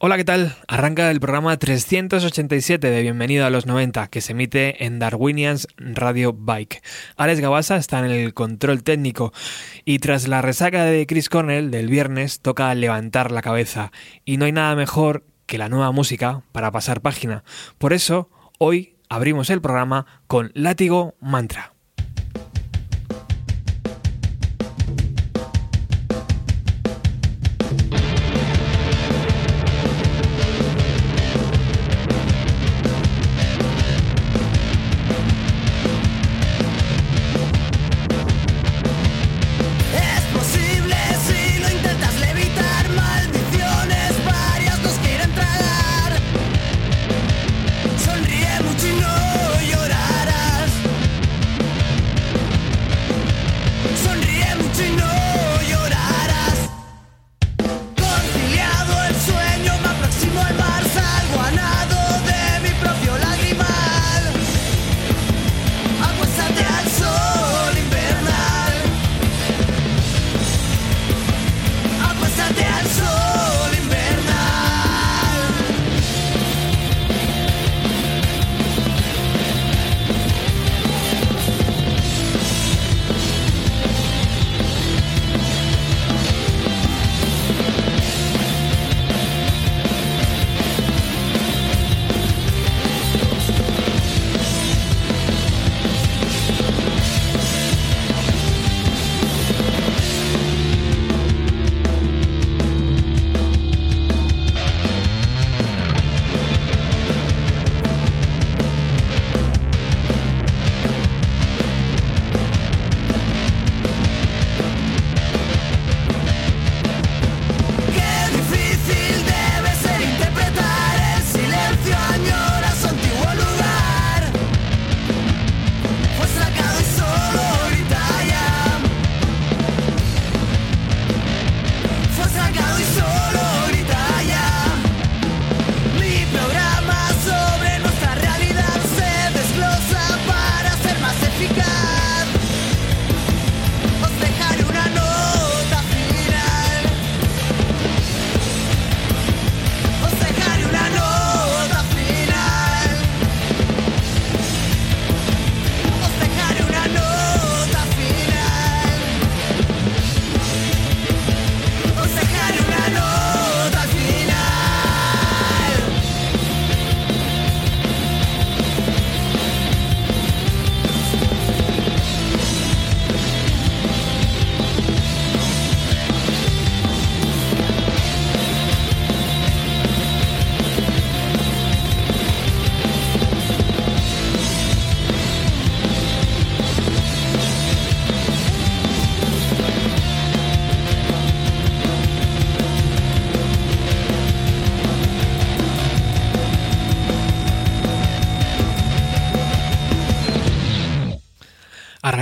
Hola, ¿qué tal? Arranca el programa 387 de Bienvenido a los 90 que se emite en Darwinians Radio Bike. Alex Gabasa está en el control técnico y tras la resaca de Chris Cornell del viernes toca levantar la cabeza y no hay nada mejor que la nueva música para pasar página. Por eso, hoy abrimos el programa con Látigo Mantra.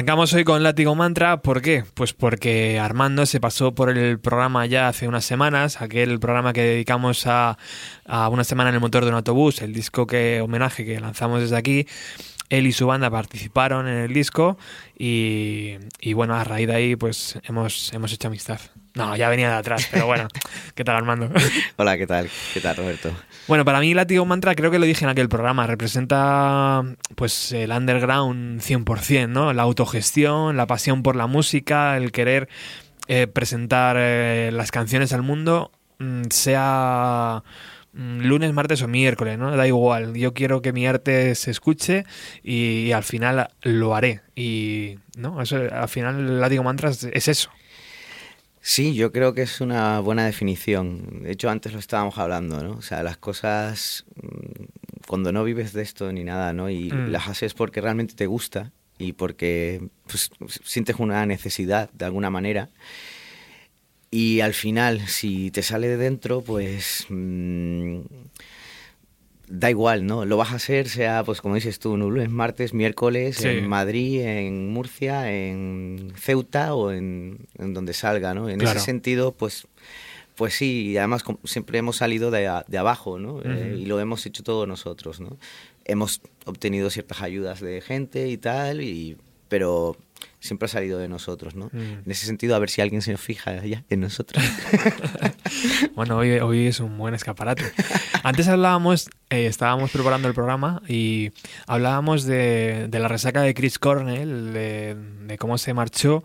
Arrancamos hoy con Látigo Mantra, ¿por qué? Pues porque Armando se pasó por el programa ya hace unas semanas, aquel programa que dedicamos a, una semana en el motor de un autobús, el disco que homenaje que lanzamos desde aquí. Él y su banda participaron en el disco y, y bueno, a raíz de ahí pues hemos, hemos hecho amistad. No, ya venía de atrás, pero bueno. ¿Qué tal, Armando? Hola, ¿qué tal? ¿Qué tal, Roberto? Bueno, para mí Látigo Mantra, creo que lo dije en aquel programa, representa pues el underground 100%, ¿no? La autogestión, la pasión por la música, el querer eh, presentar eh, las canciones al mundo, mm, sea mm, lunes, martes o miércoles, ¿no? Da igual. Yo quiero que mi arte se escuche y, al final lo haré. Y, ¿no? Eso, al final, Látigo Mantra es eso. Sí, yo creo que es una buena definición. De hecho, antes lo estábamos hablando, ¿no? O sea, las cosas, mm, cuando no vives de esto ni nada, ¿no? Y mm. las haces porque realmente te gusta y porque pues, sientes una necesidad de alguna manera. Y al final, si te sale de dentro, pues... Mmm, da igual, ¿no? Lo vas a hacer, sea, pues como dices tú, lunes, martes, miércoles, en Madrid, en Murcia, en Ceuta o en, donde salga, ¿no? En ese sentido, pues, pues sí, y además siempre hemos salido de, de abajo, ¿no? Eh, y lo hemos hecho todos nosotros, ¿no? Hemos obtenido ciertas ayudas de gente y tal, y pero siempre ha salido de nosotros, ¿no? Mm. En ese sentido, a ver si alguien se fija ya en nosotros. bueno, hoy, hoy, es un buen escaparate. Antes hablábamos, eh, estábamos preparando el programa y hablábamos de, la resaca de Chris Cornell, de, cómo se marchó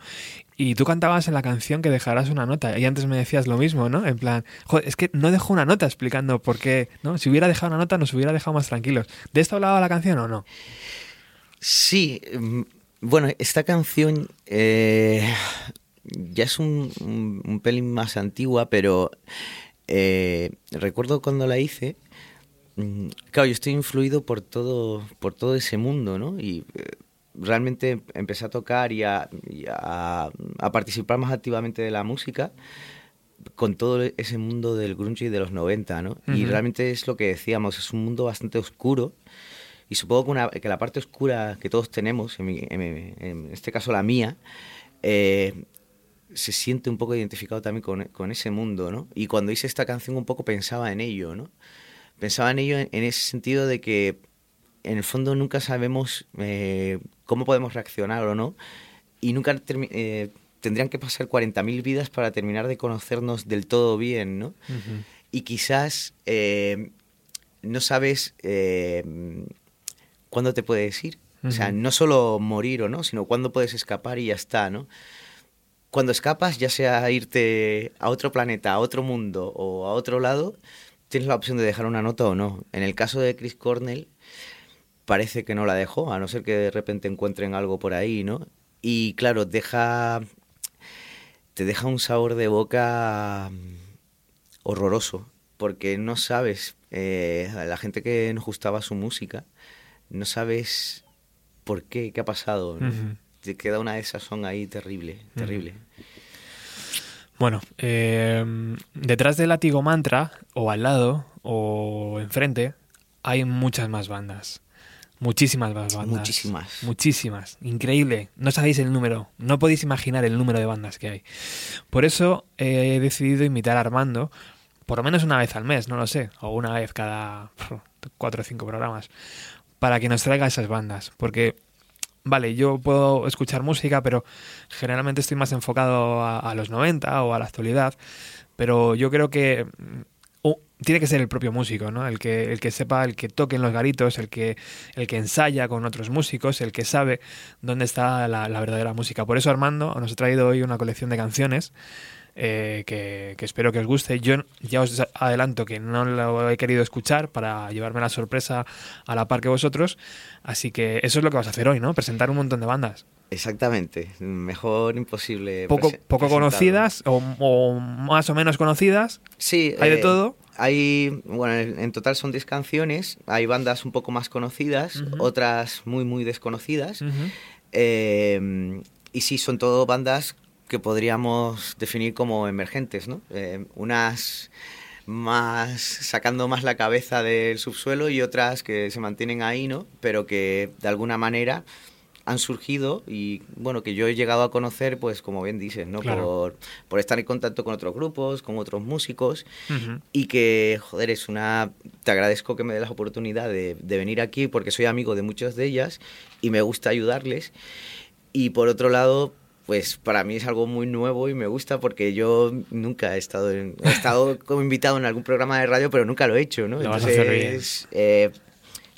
y tú cantabas en la canción que dejarás una nota. Y antes me decías lo mismo, ¿no? En plan, joder, es que no dejó una nota explicando por qué, ¿no? Si hubiera dejado una nota nos hubiera dejado más tranquilos. ¿De esto hablaba la canción o no? Sí, mm, bueno, esta canción eh, ya es un, pelín más antigua, pero eh, recuerdo cuando la hice. Mm, claro, yo estoy influido por todo, por todo ese mundo, ¿no? Y eh, realmente empecé a tocar y, a, participar más activamente de la música con todo ese mundo del grunge y de los 90, ¿no? Y realmente es lo que decíamos, es un mundo bastante oscuro y supongo que, la parte oscura que todos tenemos, en, este caso la mía, eh, se siente un poco identificado también con, ese mundo, ¿no? Y cuando hice esta canción un poco pensaba en ello, ¿no? Pensaba en ello en, ese sentido de que en el fondo nunca sabemos eh, cómo podemos reaccionar o no y nunca eh, tendrían que pasar 40.000 vidas para terminar de conocernos del todo bien, ¿no? Y quizás no sabes cuándo te puedes ir. O sea, no solo morir o no, sino cuándo puedes escapar y ya está, ¿no? Cuando escapas, ya sea irte a otro planeta, a otro mundo o a otro lado, tienes la opción de dejar una nota o no. En el caso de Chris Cornell, parece que no la dejó, a no ser que de repente encuentren algo por ahí, ¿no? Y claro, deja. te deja un sabor de boca mm, horroroso, porque no sabes. Eh, la gente que nos gustaba su música no sabes por qué, qué ha pasado. Te queda una de esas son ahí terrible, terrible. Bueno, eh, detrás del látigo mantra, o al lado, o enfrente, hay muchas más bandas. Muchísimas más bandas. Muchísimas. Muchísimas. Increíble. No sabéis el número. No podéis imaginar el número de bandas que hay. Por eso he decidido invitar a Armando, por lo menos una vez al mes, no lo sé, o una vez cada cuatro o cinco programas, para que nos traiga esas bandas. Porque, vale, yo puedo escuchar música, pero generalmente estoy más enfocado a, los 90 o a la actualidad. Pero yo creo que mm, tiene que ser el propio músico, ¿no? El que, el que sepa, el que toque en los garitos, el que, el que ensaya con otros músicos, el que sabe dónde está la, la verdadera música. Por eso Armando nos ha traído hoy una colección de canciones eh, que, espero que os guste. Yo ya os adelanto que no lo he querido escuchar para llevarme la sorpresa a la par que vosotros, así que eso es lo que vas a hacer hoy, ¿no? Presentar un montón de bandas. Exactamente, mejor imposible. Poco, poco conocidas o, más o menos conocidas. Sí, hay de eh, todo. Hay, bueno, en total son 10 canciones. Hay bandas un poco más conocidas, otras muy, muy desconocidas. Eh, y sí, son todo bandas que podríamos definir como emergentes, ¿no? Eh, unas más sacando más la cabeza del subsuelo y otras que se mantienen ahí, ¿no? Pero que de alguna manera han surgido y bueno que yo he llegado a conocer pues como bien dices no por, por, estar en contacto con otros grupos con otros músicos y que joder es una te agradezco que me dé la oportunidad de, de venir aquí porque soy amigo de muchas de ellas y me gusta ayudarles y por otro lado pues para mí es algo muy nuevo y me gusta porque yo nunca he estado, he estado como invitado en algún programa de radio, pero nunca lo he hecho, ¿no? Lo vas a hacer bien. Eh,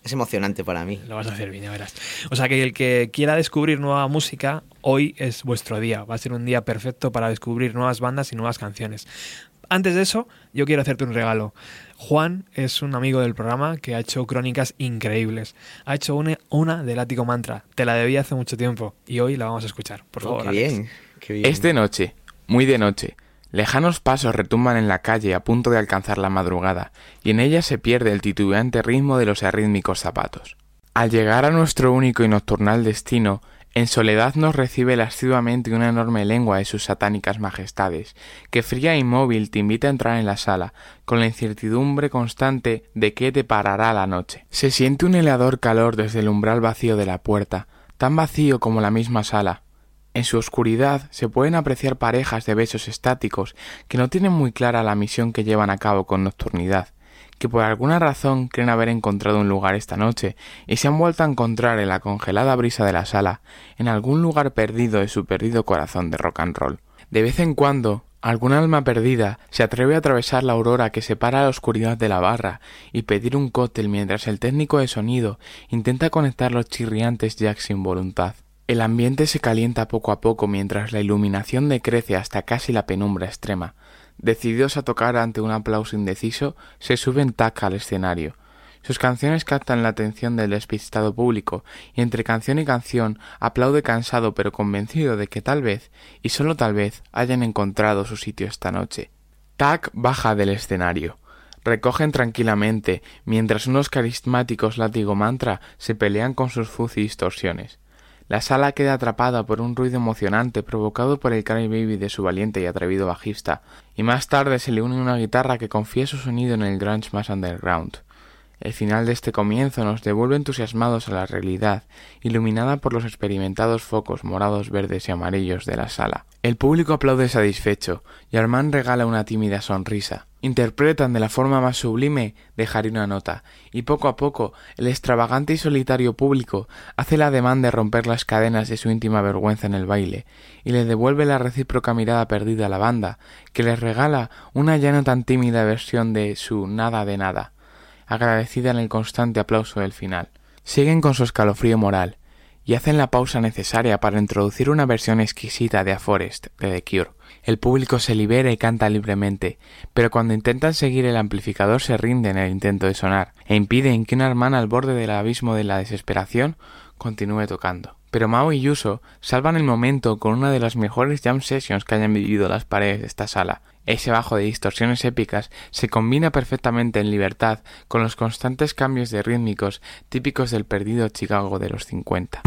es emocionante para mí. Lo vas a hacer bien, ya verás. O sea que el que quiera descubrir nueva música, hoy es vuestro día. Va a ser un día perfecto para descubrir nuevas bandas y nuevas canciones. Antes de eso, yo quiero hacerte un regalo. Juan es un amigo del programa que ha hecho crónicas increíbles. Ha hecho una, una del Ático Mantra. Te la debía hace mucho tiempo y hoy la vamos a escuchar. Por favor. qué bien, qué bien. Es de noche, muy de noche. Lejanos pasos retumban en la calle a punto de alcanzar la madrugada, y en ella se pierde el titubeante ritmo de los arrítmicos zapatos. Al llegar a nuestro único y nocturnal destino, en soledad nos recibe lascivamente una enorme lengua de sus satánicas majestades, que fría e inmóvil te invita a entrar en la sala, con la incertidumbre constante de qué te parará la noche. Se siente un helador calor desde el umbral vacío de la puerta, tan vacío como la misma sala. En su oscuridad se pueden apreciar parejas de besos estáticos que no tienen muy clara la misión que llevan a cabo con nocturnidad, que por alguna razón creen haber encontrado un lugar esta noche y se han vuelto a encontrar en la congelada brisa de la sala, en algún lugar perdido de su perdido corazón de rock and roll. De vez en cuando, algún alma perdida se atreve a atravesar la aurora que separa la oscuridad de la barra y pedir un cóctel mientras el técnico de sonido intenta conectar los chirriantes jacks sin voluntad. El ambiente se calienta poco a poco mientras la iluminación decrece hasta casi la penumbra extrema. Decididos a tocar ante un aplauso indeciso, se suben tac al escenario. Sus canciones captan la atención del despistado público, y entre canción y canción aplaude cansado pero convencido de que tal vez, y solo tal vez, hayan encontrado su sitio esta noche. Tac baja del escenario. Recogen tranquilamente, mientras unos carismáticos látigo mantra se pelean con sus fuzz y distorsiones. La sala queda atrapada por un ruido emocionante provocado por el cry baby de su valiente y atrevido bajista, y más tarde se le une una guitarra que confía su sonido en el grunge más underground. El final de este comienzo nos devuelve entusiasmados a la realidad, iluminada por los experimentados focos morados, verdes y amarillos de la sala. El público aplaude satisfecho, y Armand regala una tímida sonrisa. Interpretan de la forma más sublime dejar una nota, y poco a poco el extravagante y solitario público hace la demanda de romper las cadenas de su íntima vergüenza en el baile, y le devuelve la recíproca mirada perdida a la banda, que les regala una ya no tan tímida versión de su nada de nada agradecida en el constante aplauso del final. Siguen con su escalofrío moral y hacen la pausa necesaria para introducir una versión exquisita de A Forest de The Cure. El público se libera y canta libremente, pero cuando intentan seguir el amplificador se rinde en el intento de sonar e impiden que una hermana al borde del abismo de la desesperación continúe tocando. Pero Mao y Yuso salvan el momento con una de las mejores jam sessions que hayan vivido las paredes de esta sala, ese bajo de distorsiones épicas se combina perfectamente en libertad con los constantes cambios de rítmicos típicos del perdido Chicago de los 50.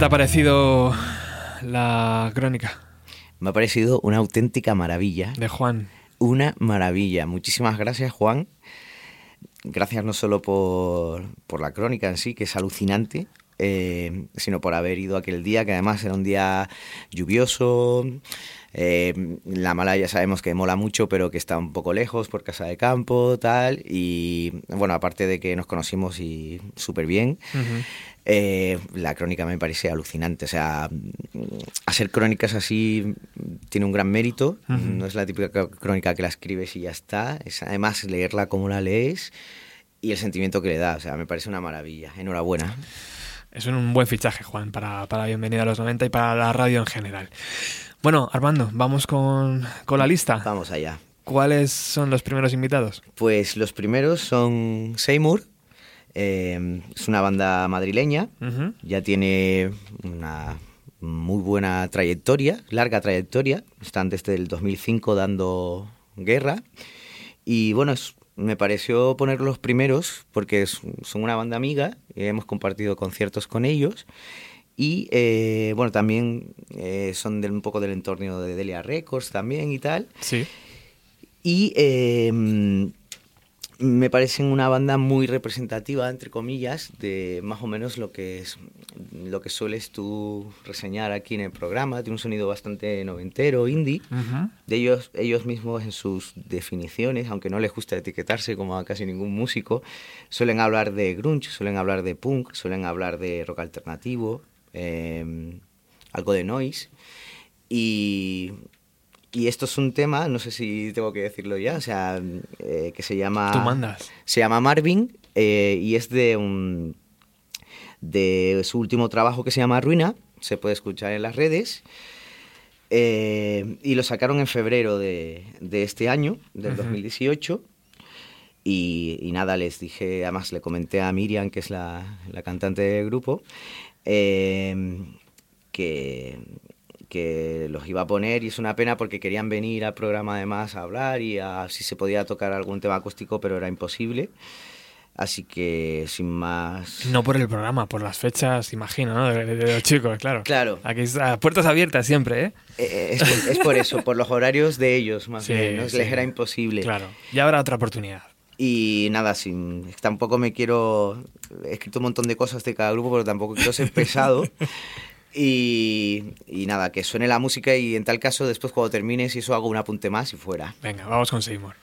Te ha parecido la crónica? Me ha parecido una auténtica maravilla. De Juan. Una maravilla. Muchísimas gracias, Juan. Gracias no solo por, por la crónica en sí, que es alucinante, eh, sino por haber ido aquel día, que además era un día lluvioso. Eh, la mala ya sabemos que mola mucho, pero que está un poco lejos por casa de campo, tal. Y bueno, aparte de que nos conocimos y súper bien, eh, la crónica me parece alucinante. O sea, hacer crónicas así tiene un gran mérito. No es la típica crónica que la escribes y ya está. Es además leerla como la lees y el sentimiento que le da. O sea, me parece una maravilla. Enhorabuena. Es un buen fichaje, Juan, para, para Bienvenida a los 90 y para la radio en general. Bueno, Armando, vamos con, con la lista. Vamos allá. ¿Cuáles son los primeros invitados? Pues los primeros son Seymour, eh, es una banda madrileña, ya tiene una muy buena trayectoria, larga trayectoria, están desde el 2005 dando guerra y bueno, me pareció poner los primeros porque son una banda amiga, hemos compartido conciertos con ellos y eh, bueno, también eh, son un poco del entorno de Delia Records también y tal. Sí. Y eh, me parecen una banda muy representativa, entre comillas, de más o menos lo que es lo que sueles tú reseñar aquí en el programa. Tiene un sonido bastante noventero, indie. De ellos, ellos mismos en sus definiciones, aunque no les gusta etiquetarse como a casi ningún músico, suelen hablar de grunge, suelen hablar de punk, suelen hablar de rock alternativo, eh, algo de noise. Y y esto es un tema, no sé si tengo que decirlo ya, o sea, eh, que se llama... Tú mandas. Se llama Marvin eh, y es de un... de su último trabajo que se llama Ruina, se puede escuchar en las redes. Eh, y lo sacaron en febrero de, de este año, del 2018. Y, y, nada, les dije, además le comenté a Miriam, que es la, la cantante del grupo, que, que los iba a poner y es una pena porque querían venir al programa además a hablar y a si se podía tocar algún tema acústico, pero era imposible. Así que sin más. No por el programa, por las fechas, imagino, ¿no? De, los chicos, claro. Claro. Aquí está, puertas abiertas siempre, ¿eh? eh, eh es, por, eso, por los horarios de ellos, más bien. ¿no? Les era imposible. Claro. Ya habrá otra oportunidad. Y nada, sin, tampoco me quiero. He escrito un montón de cosas de cada grupo, pero tampoco quiero ser pesado. Y, nada, que suene la música y en tal caso después cuando termines y eso hago un apunte más y fuera. Venga, vamos con Seymour.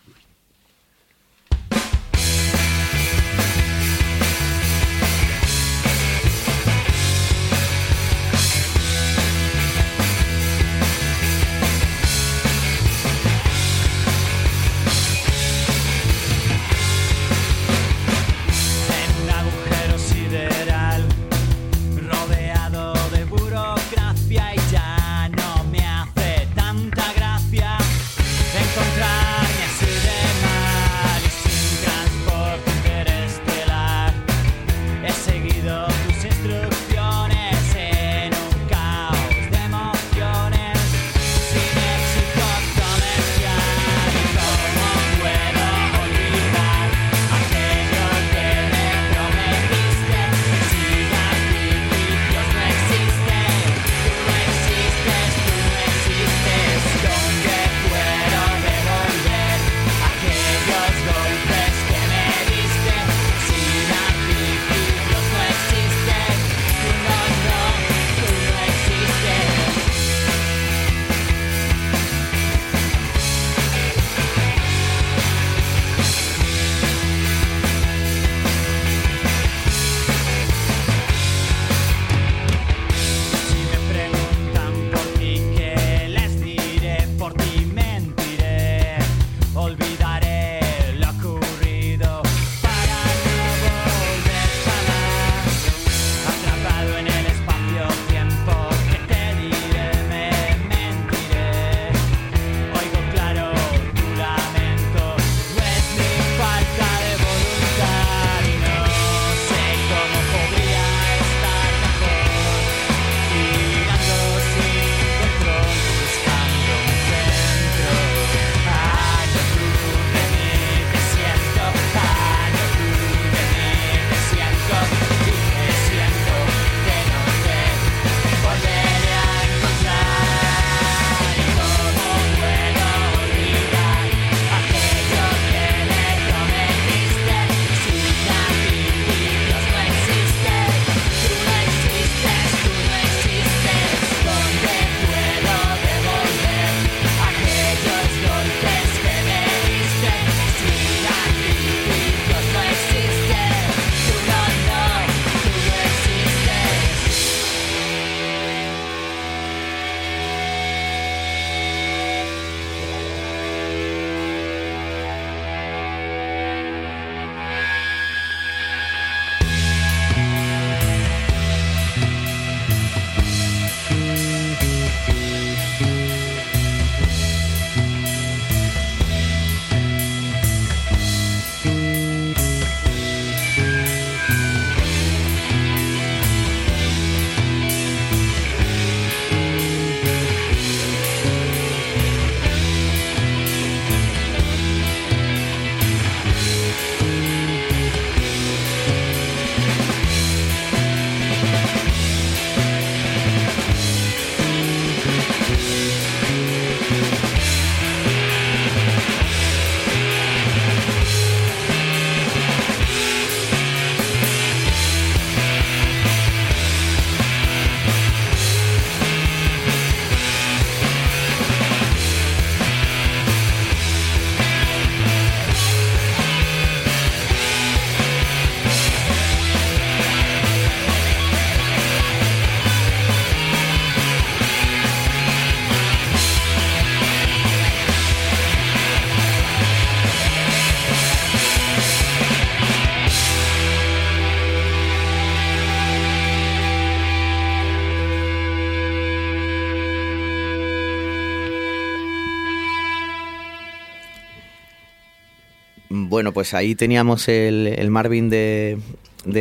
Bueno, pues ahí teníamos el, Marvin de,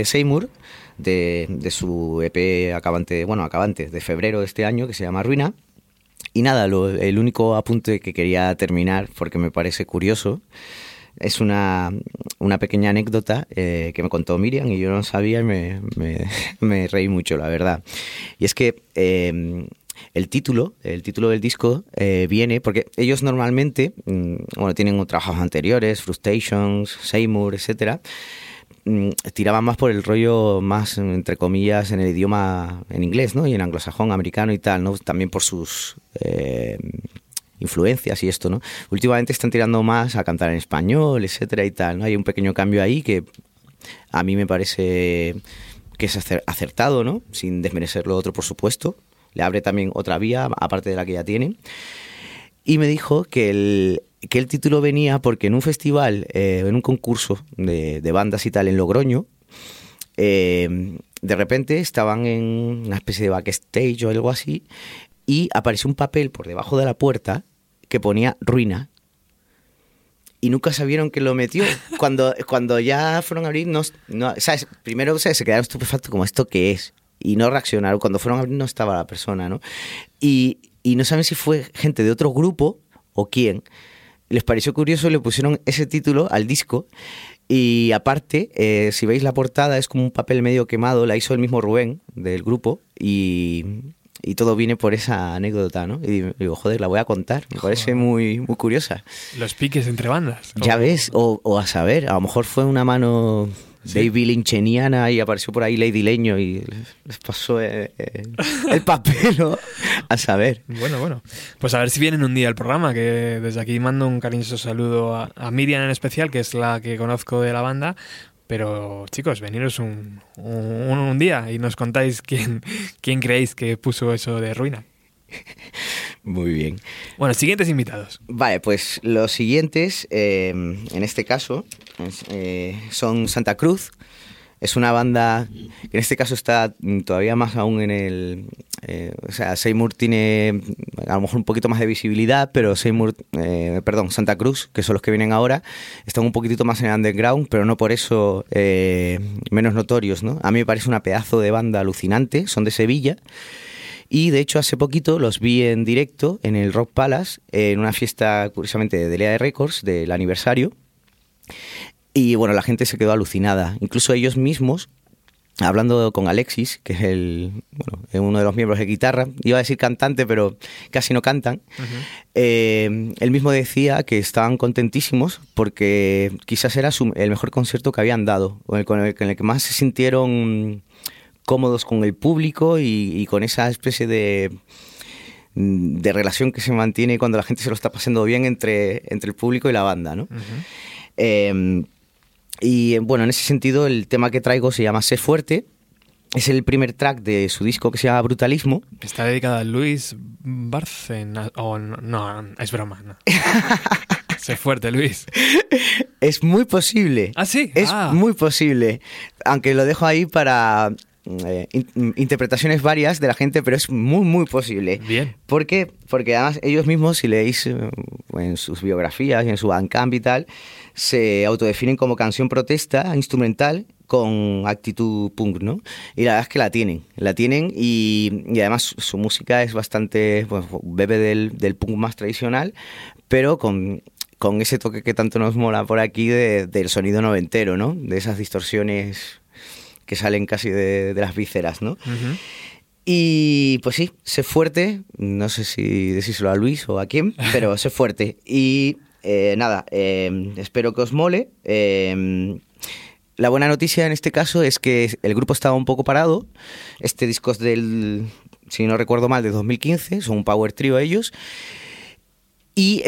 Seymour, de, de, su EP acabante, bueno, acabante de febrero de este año, que se llama Ruina. Y nada, el único apunte que quería terminar, porque me parece curioso, es una, pequeña anécdota eh, que me contó Miriam y yo no sabía y me, me, reí mucho, la verdad. Y es que em, el título, el título del disco eh, viene porque ellos normalmente, mm, bueno, tienen trabajos anteriores, Frustrations, Seymour, etcétera, mm, tiraban más por el rollo más, entre comillas, en el idioma en inglés, ¿no? Y en anglosajón, americano y tal, ¿no? También por sus eh, influencias y esto, ¿no? Últimamente están tirando más a cantar en español, etcétera y tal, ¿no? Hay un pequeño cambio ahí que a mí me parece que es acertado, ¿no? Sin desmerecer lo otro, por supuesto. Le abre también otra vía, aparte de la que ya tiene. Y me dijo que el, que el título venía porque en un festival, eh, en un concurso de, bandas y tal en Logroño, eh, de repente estaban en una especie de backstage o algo así y apareció un papel por debajo de la puerta que ponía ruina. Y nunca sabieron que lo metió. Cuando, cuando ya fueron a abrir, no, ¿sabes? primero se quedaron estupefactos como esto qué es. Y no reaccionaron. Cuando fueron a abrir no estaba la persona, ¿no? Y, y no saben si fue gente de otro grupo o quién. Les pareció curioso y le pusieron ese título al disco. Y aparte, eh, si veis la portada, es como un papel medio quemado, la hizo el mismo Rubén del grupo. Y, y todo viene por esa anécdota, ¿no? Y digo, joder, la voy a contar, me parece muy, muy curiosa. Los piques entre bandas. Ya ves, o, a saber, a lo mejor fue una mano Baby Lyncheniana y apareció por ahí Lady Leño y les pasó eh, eh, el papel, ¿no? A saber. Bueno, bueno. Pues a ver si vienen un día al programa, que desde aquí mando un cariñoso saludo a, a Miriam en especial, que es la que conozco de la banda, pero chicos, veniros un, un, día y nos contáis quién, quién creéis que puso eso de ruina. Muy bien. Bueno, siguientes invitados. Vale, pues los siguientes, eh, en este caso, eh, son Santa Cruz, es una banda que en este caso está todavía más aún en el... Eh, o sea, Seymour tiene a lo mejor un poquito más de visibilidad, pero Seymour, eh, perdón, Santa Cruz, que son los que vienen ahora, están un poquitito más en el underground, pero no por eso eh, menos notorios, ¿no? A mí me parece una pedazo de banda alucinante, son de Sevilla. Y de hecho hace poquito los vi en directo en el Rock Palace, en una fiesta curiosamente de Lea Records, del aniversario. Y bueno, la gente se quedó alucinada. Incluso ellos mismos, hablando con Alexis, que es el, bueno, uno de los miembros de guitarra, iba a decir cantante, pero casi no cantan, eh, él mismo decía que estaban contentísimos porque quizás era el mejor concierto que habían dado, con el, con el, que más se sintieron cómodos con el público y, con esa especie de de relación que se mantiene cuando la gente se lo está pasando bien entre, entre el público y la banda, ¿no? Y bueno, en ese sentido, el tema que traigo se llama Sé Fuerte. Es el primer track de su disco que se llama Brutalismo. Está dedicada a Luis Barcena. Oh, no, es broma. No. sé fuerte, Luis. Es muy posible. Ah, sí. Es ah. muy posible. Aunque lo dejo ahí para eh, interpretaciones varias de la gente, pero es muy, muy posible. Bien. ¿Por qué? Porque además ellos mismos, si leéis eh, en sus biografías y en su Bandcamp y tal, se autodefinen como canción protesta instrumental con actitud punk, ¿no? Y la verdad es que la tienen, la tienen y, además su música es bastante, pues, bebe del, del punk más tradicional, pero con, con ese toque que tanto nos mola por aquí del sonido noventero, ¿no? De esas distorsiones que salen casi de, las vísceras, ¿no? Y pues sí, sé fuerte, no sé si decírselo a Luis o a quién, pero sé fuerte. Y eh, nada, eh, espero que os mole. Eh, la buena noticia en este caso es que el grupo estaba un poco parado. Este disco es del, si no recuerdo mal, de 2015, son un power trio ellos. Y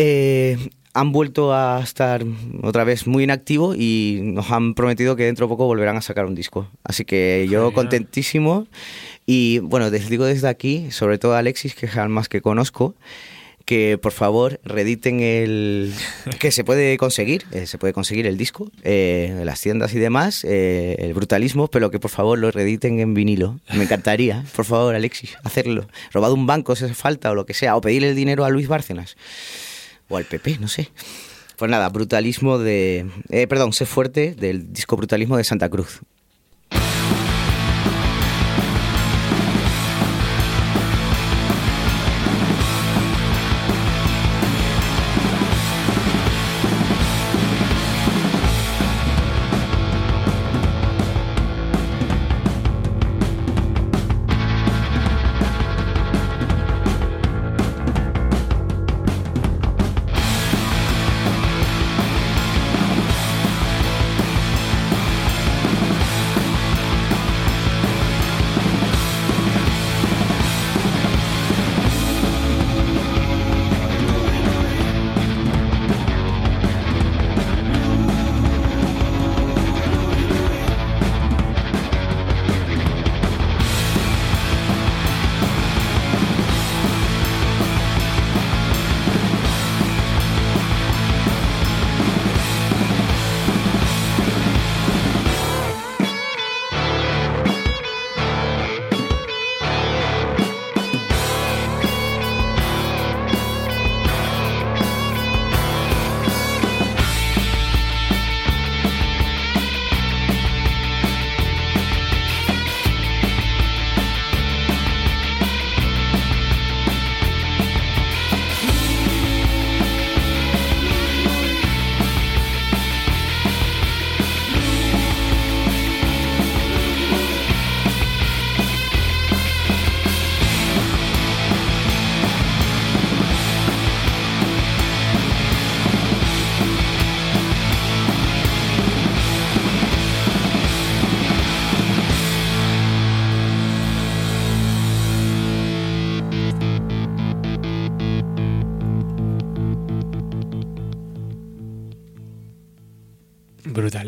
han vuelto a estar otra vez muy inactivo y nos han prometido que dentro de poco volverán a sacar un disco. Así que yo contentísimo. Y bueno, les digo desde aquí, sobre todo a Alexis, que es el más que conozco, que por favor rediten el que se puede conseguir eh, se puede conseguir el disco eh, en las tiendas y demás eh, el brutalismo pero que por favor lo rediten en vinilo. Me encantaría. Por favor Alexis hacerlo. Robado un banco si hace falta o lo que sea o pedirle el dinero a Luis Bárcenas o al PP no sé Pues nada, brutalismo de. Eh, perdón, sé fuerte del disco Brutalismo de Santa Cruz.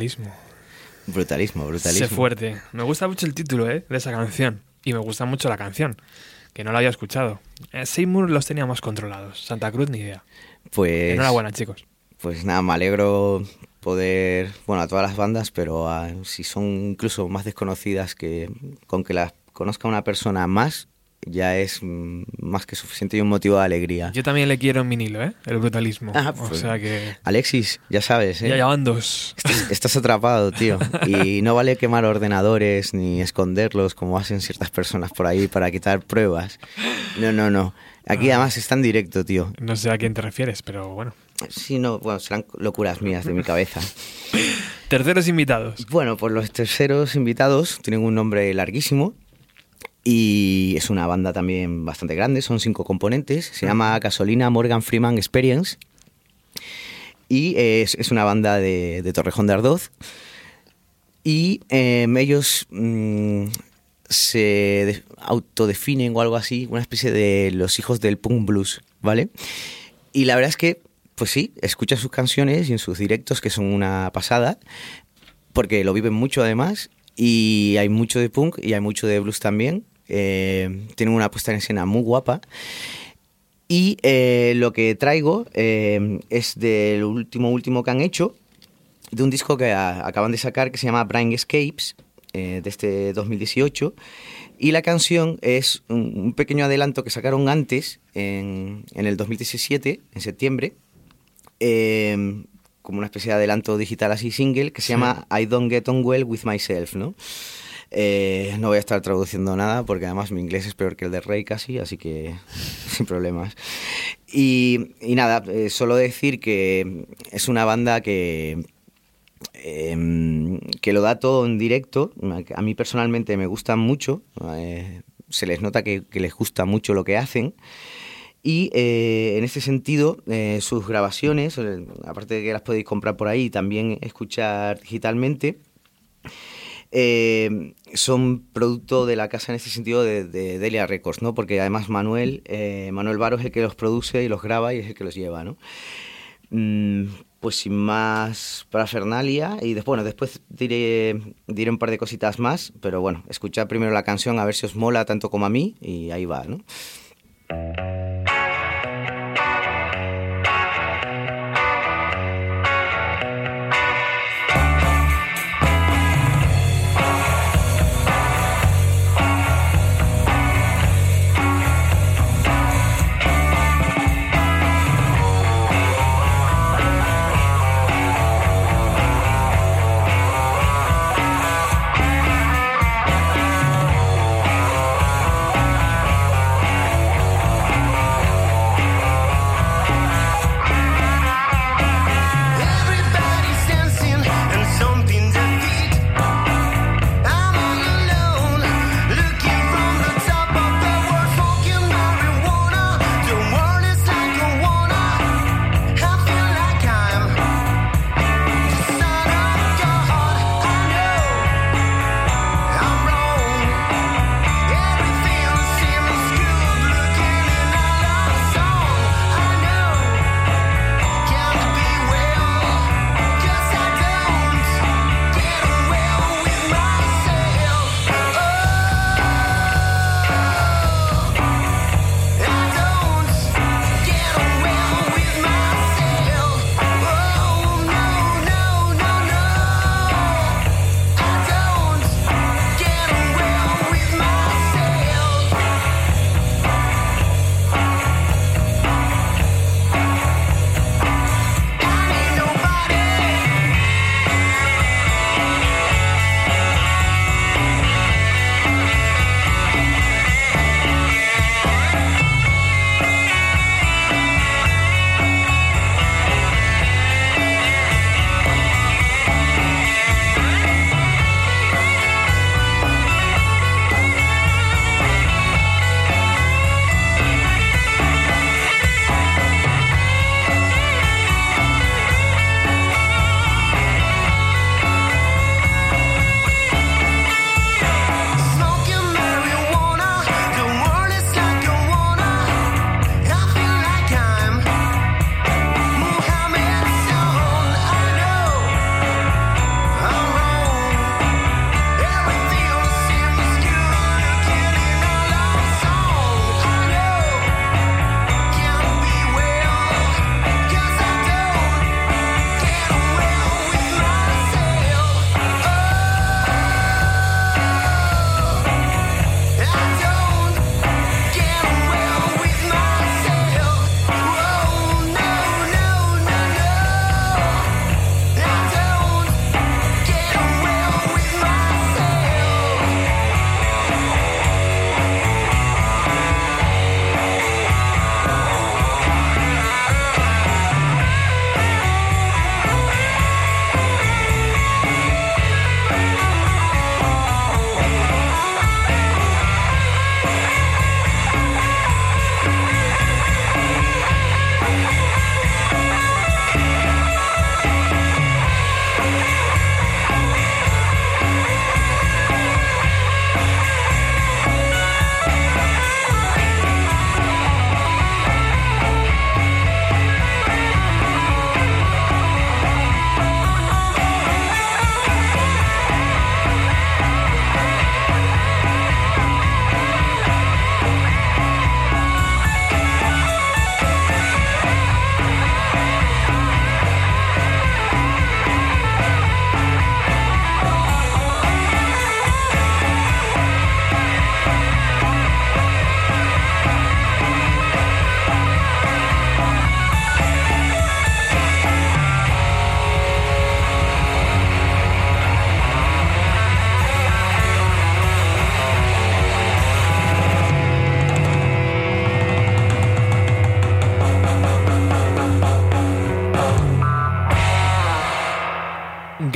Brutalismo. Brutalismo, brutalismo. Sé fuerte. Me gusta mucho el título ¿eh? de esa canción. Y me gusta mucho la canción, que no la había escuchado. Eh, Seymour los teníamos controlados. Santa Cruz ni idea. Pues. Enhorabuena, chicos. Pues nada, me alegro poder, bueno, a todas las bandas, pero si son incluso más desconocidas que con que las conozca una persona más, ya es mm, más que suficiente y un motivo de alegría. Yo también le quiero en vinilo, ¿eh? El brutalismo. Ah, o pues, sea que... Alexis, ya sabes, ¿eh? Ya llevan dos. Estás, estás atrapado, tío. Y no vale quemar ordenadores ni esconderlos como hacen ciertas personas por ahí para quitar pruebas. No, no, no. Aquí Ah. además está en directo, tío. No sé a quién te refieres, pero bueno. Sí, no, bueno, serán locuras mías de mi cabeza. Terceros invitados. Bueno, pues los terceros invitados tienen un nombre larguísimo y es una banda también bastante grande, son cinco componentes. Se llama Gasolina Morgan Freeman Experience y es, es una banda de, de Torrejón de Ardoz. Y eh, ellos mm, se de- autodefinen o algo así, una especie de los hijos del punk blues, ¿vale? Y la verdad es que, pues sí, escucha sus canciones y en sus directos, que son una pasada, porque lo viven mucho además, y hay mucho de punk y hay mucho de blues también. Eh, tienen una puesta en escena muy guapa. Y eh, lo que traigo eh, es del último, último que han hecho, de un disco que a- acaban de sacar que se llama Brain Escapes, eh, de este 2018. Y la canción es un, un pequeño adelanto que sacaron antes, en, en el 2017, en septiembre, eh, como una especie de adelanto digital así single, que se Sí. llama I Don't Get On Well With Myself, ¿no? Eh, no voy a estar traduciendo nada porque además mi inglés es peor que el de Rey casi, así que sin problemas. Y, y nada, eh, solo decir que es una banda que, em, que lo da todo en directo. A mí personalmente me gustan mucho, eh, se les nota que, les gusta mucho lo que hacen. Y en este sentido, sus grabaciones, aparte de que las podéis comprar por ahí, también escuchar digitalmente, eh, son producto de la casa en ese sentido de, de Delia Records, ¿no? Porque además Manuel, eh, Manuel Varo es el que los produce y los graba y es el que los lleva, ¿no? Mm, pues sin más parafernalia y después, bueno, después diré, diré un par de cositas más, pero bueno, escuchad primero la canción a ver si os mola tanto como a mí y ahí va, ¿no?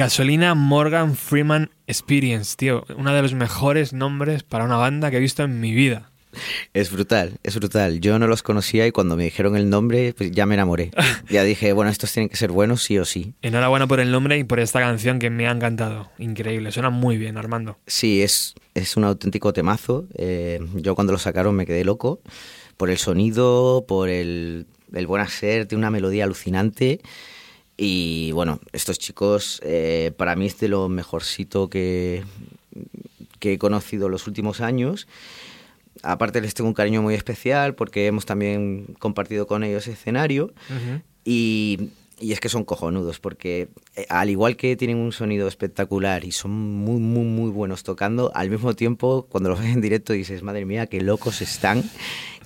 Gasolina Morgan Freeman Experience, tío. Uno de los mejores nombres para una banda que he visto en mi vida. Es brutal, es brutal. Yo no los conocía y cuando me dijeron el nombre, pues ya me enamoré. ya dije, bueno, estos tienen que ser buenos sí o sí. Enhorabuena por el nombre y por esta canción que me ha encantado. Increíble, suena muy bien, Armando. Sí, es, es un auténtico temazo. Eh, yo cuando lo sacaron me quedé loco por el sonido, por el, el buen hacer, tiene una melodía alucinante. Y bueno, estos chicos eh, para mí es de lo mejorcito que, que he conocido los últimos años. Aparte les tengo un cariño muy especial porque hemos también compartido con ellos escenario. Y, y, es que son cojonudos porque eh, al igual que tienen un sonido espectacular y son muy, muy, muy buenos tocando, al mismo tiempo cuando los ves en directo dices, madre mía, qué locos están,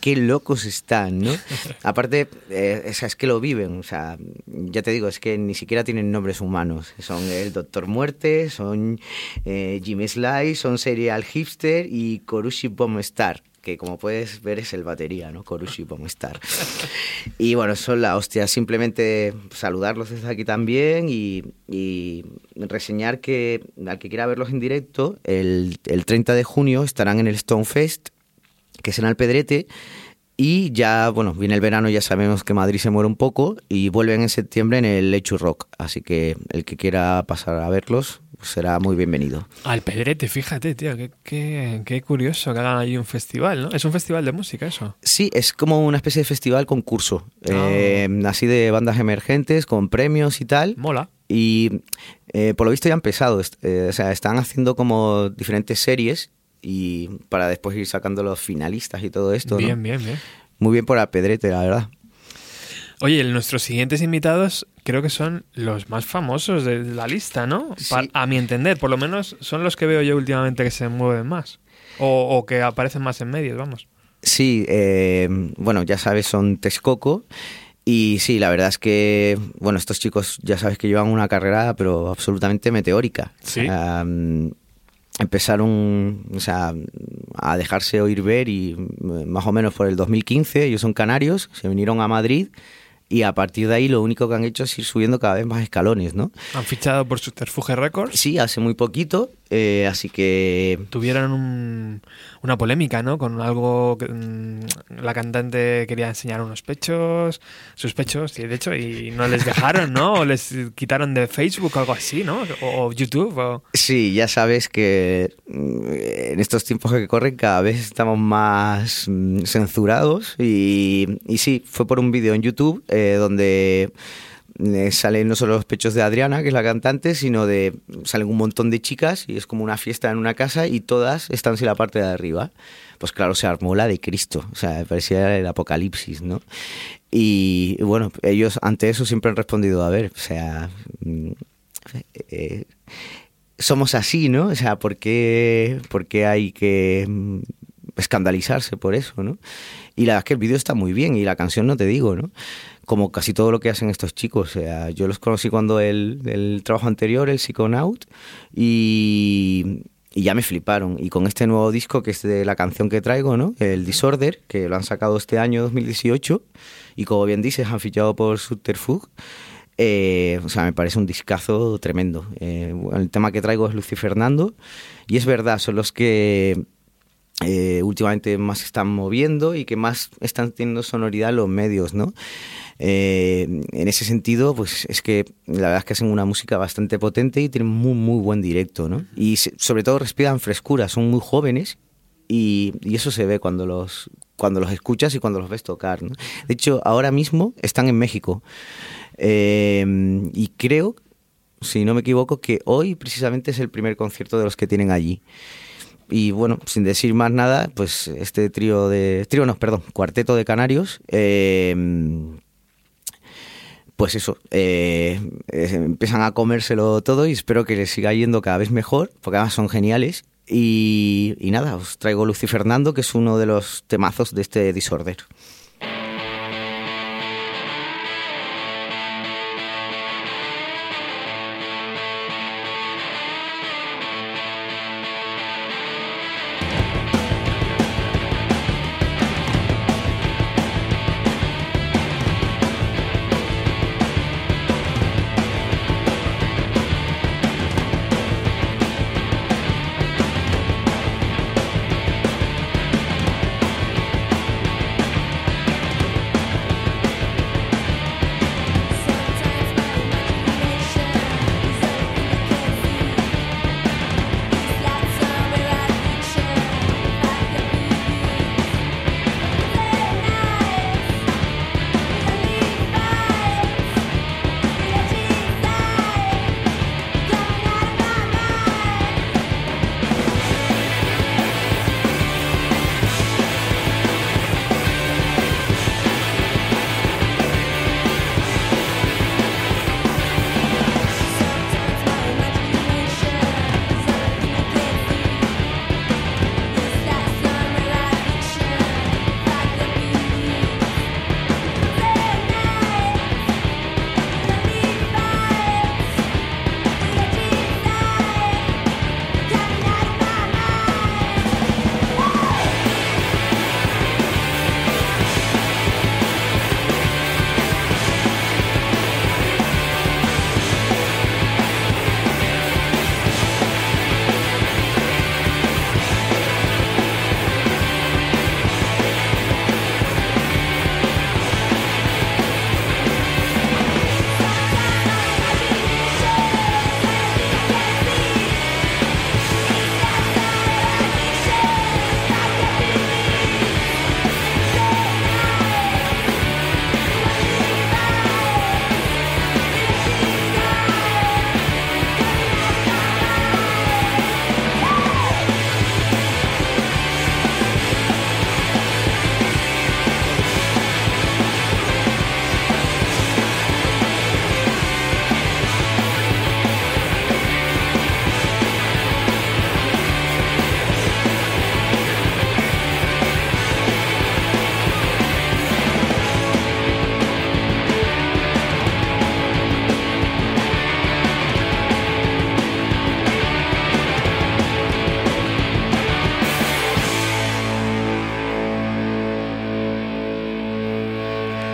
qué locos están, ¿no? Aparte, eh, es que lo viven, o sea, ya te digo, es que ni siquiera tienen nombres humanos, son el Doctor Muerte, son eh, Jimmy Sly, son Serial Hipster y Korushi Bomb Star que como puedes ver es el batería, ¿no? Korushi Star. Y bueno, son la hostia. Simplemente saludarlos desde aquí también y, reseñar que al que quiera verlos en directo, el, el 30 de junio estarán en el Stone Fest, que es en Alpedrete. Y ya, bueno, viene el verano, ya sabemos que Madrid se muere un poco y vuelven en septiembre en el Lechu Rock. Así que el que quiera pasar a verlos, será muy bienvenido. Al Pedrete, fíjate, tío, qué, qué, curioso que hagan ahí un festival, ¿no? Es un festival de música eso. Sí, es como una especie de festival concurso, ah. eh, así de bandas emergentes, con premios y tal. Mola. Y eh, por lo visto ya han empezado, eh, o sea, están haciendo como diferentes series y para después ir sacando los finalistas y todo esto. Bien, bien, bien. Muy bien por Pedrete, la verdad. Oye, nuestros siguientes invitados creo que son los más famosos de la lista, ¿no? a mi entender, por lo menos son los que veo yo últimamente que se mueven más. O, que aparecen más en medios, vamos. Sí, eh, bueno, ya sabes, son Texcoco. Y sí, la verdad es que, bueno, estos chicos ya sabes que llevan una carrera, pero absolutamente meteórica. Sí. Mm, empezaron o sea, a dejarse oír ver y mm, más o menos por el 2015, ellos son canarios, se vinieron a Madrid y a partir de ahí lo único que han hecho es ir subiendo cada vez más escalones, ¿no? Han fichado por Subterfuge Records. Sí, hace muy poquito, eh, así que... Tuvieron una polémica, ¿no? Con algo que mm, la cantante quería enseñar unos pechos, sus pechos, y de hecho, y no les dejaron, ¿no? O les quitaron de Facebook o algo así, ¿no? O, YouTube. Sí, ya sabes que mm, en estos tiempos que corren cada vez estamos más mm, censurados y, y sí, fue por un vídeo en YouTube eh, donde eh, salen no solo los pechos de Adriana, que es la cantante, sino de salen un montón de chicas y es como una fiesta en una casa y todas están en la parte de arriba. Pues claro, se armó la de Cristo, o sea, parecía el apocalipsis, ¿no? Y, bueno, ellos ante eso siempre han respondido, a ver, o sea, mm, eh, somos así, ¿no? O sea, ¿por ¿por qué hay que mm, escandalizarse por eso, ¿no? Y la verdad es que el vídeo está muy bien y la canción no te digo, ¿no? como casi todo lo que hacen estos chicos. O sea, yo los conocí cuando el, el trabajo anterior, el Psychonaut, y, y ya me fliparon. Y con este nuevo disco, que es de la canción que traigo, ¿no? El Disorder, que lo han sacado este año 2018, y como bien dices, han fichado por Subterfuge. Eh, o sea, me parece un discazo tremendo. Eh, el tema que traigo es Lucy Fernando, y es verdad, son los que eh, últimamente más se están moviendo y que más están teniendo sonoridad los medios, ¿no? Eh, en ese sentido, pues es que la verdad es que hacen una música bastante potente y tienen muy, muy buen directo, ¿no? Y sobre todo respiran frescura, son muy jóvenes y, eso se ve cuando los, cuando los escuchas y cuando los ves tocar, ¿no? De hecho, ahora mismo están en México eh, y creo, si no me equivoco, que hoy precisamente es el primer concierto de los que tienen allí. Y bueno, sin decir más nada, pues este trío de. Trío, no, perdón, cuarteto de canarios. Eh, pues eso, eh, empiezan a comérselo todo y espero que les siga yendo cada vez mejor, porque además son geniales. Y, y nada, os traigo Lucy Fernando, que es uno de los temazos de este Disorder.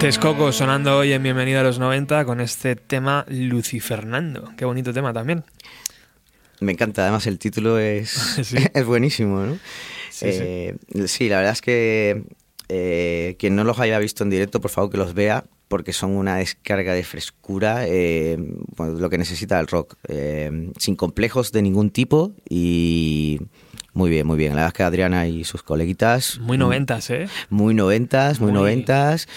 Texcoco sonando hoy en Bienvenido a los 90 con este tema Lucifernando. Qué bonito tema también. Me encanta, además el título es, es buenísimo, ¿no? Eh, sí, la verdad es que eh, quien no los haya visto en directo, por favor que los vea, porque son una descarga de frescura, eh, lo que necesita el rock, sin complejos de ningún tipo y muy bien, muy bien. La verdad es que Adriana y sus coleguitas... Muy noventas, ¿eh? Muy noventas, muy, noventas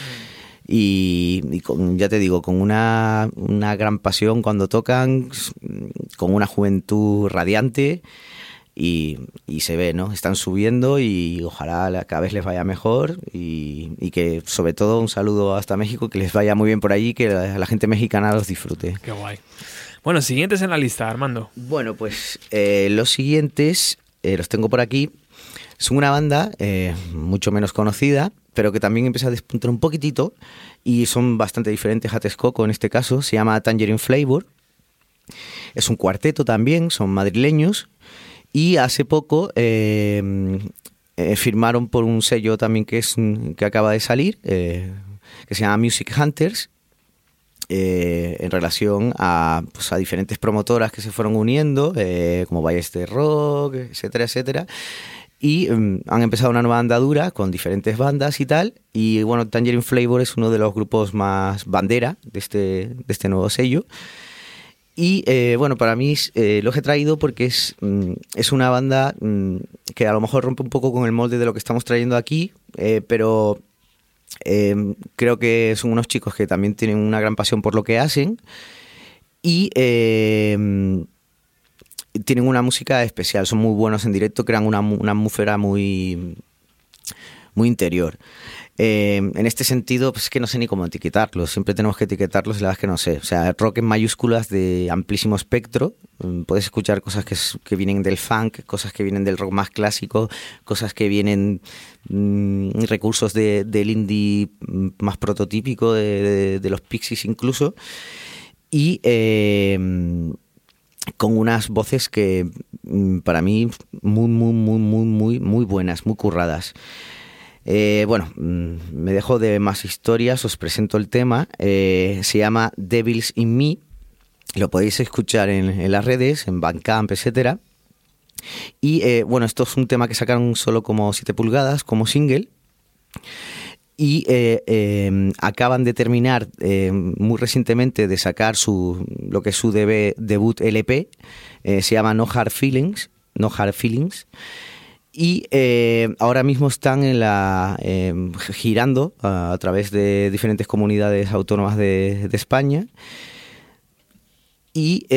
y, ya te digo, con una, gran pasión cuando tocan, con una juventud radiante y, se ve, ¿no? Están subiendo y ojalá cada vez les vaya mejor y, que sobre todo un saludo hasta México, que les vaya muy bien por allí, que la, gente mexicana los disfrute. Qué guay. Bueno, siguientes en la lista, Armando. Bueno, pues eh, los siguientes eh, los tengo por aquí. Son una banda eh, mucho menos conocida, pero que también empieza a despuntar un poquitito y son bastante diferentes a Texcoco en este caso. Se llama Tangerine Flavor. Es un cuarteto también, son madrileños y hace poco eh, eh, firmaron por un sello también que, es, que acaba de salir, eh, que se llama Music Hunters. en relación a, pues, a diferentes promotoras que se fueron uniendo, como Ballester Rock, etcétera, etcétera y em, han empezado una nueva andadura con diferentes bandas y tal. Y bueno, Tangerine Flavor es uno de los grupos más bandera de este, de este nuevo sello. Y eh, bueno, para mí eh, los he traído porque es, mm, es una banda mm, que a lo mejor rompe un poco con el molde de lo que estamos trayendo aquí, eh, pero em, creo que son unos chicos que también tienen una gran pasión por lo que hacen. Y em, tienen una música especial, son muy buenos en directo, crean una, atmósfera muy, muy interior. Eh, en este sentido, pues es que no sé ni cómo etiquetarlos. Siempre tenemos que etiquetarlos y la verdad es que no sé. O sea, rock en mayúsculas de amplísimo espectro. Mm, puedes escuchar cosas que, vienen del funk, cosas que vienen del rock más clásico, cosas que vienen mm, recursos del indie mm, más prototípico, de, los Pixies incluso. Y eh, con unas voces que mm, para mí muy, muy, muy, muy, muy, muy buenas, muy curradas. Eh, bueno, mm, me dejo de más historias, os presento el tema. Eh, se llama Devils in Me. Lo podéis escuchar en, las redes, en Bandcamp, etcétera. Y eh, bueno, esto es un tema que sacaron solo como 7 pulgadas, como single y eh, em, acaban de terminar em, muy recientemente de sacar su lo que es su debut LP eh, se llama No Hard Feelings No Hard Feelings y eh, ahora mismo están en la em, girando a, través de diferentes comunidades autónomas de España. Y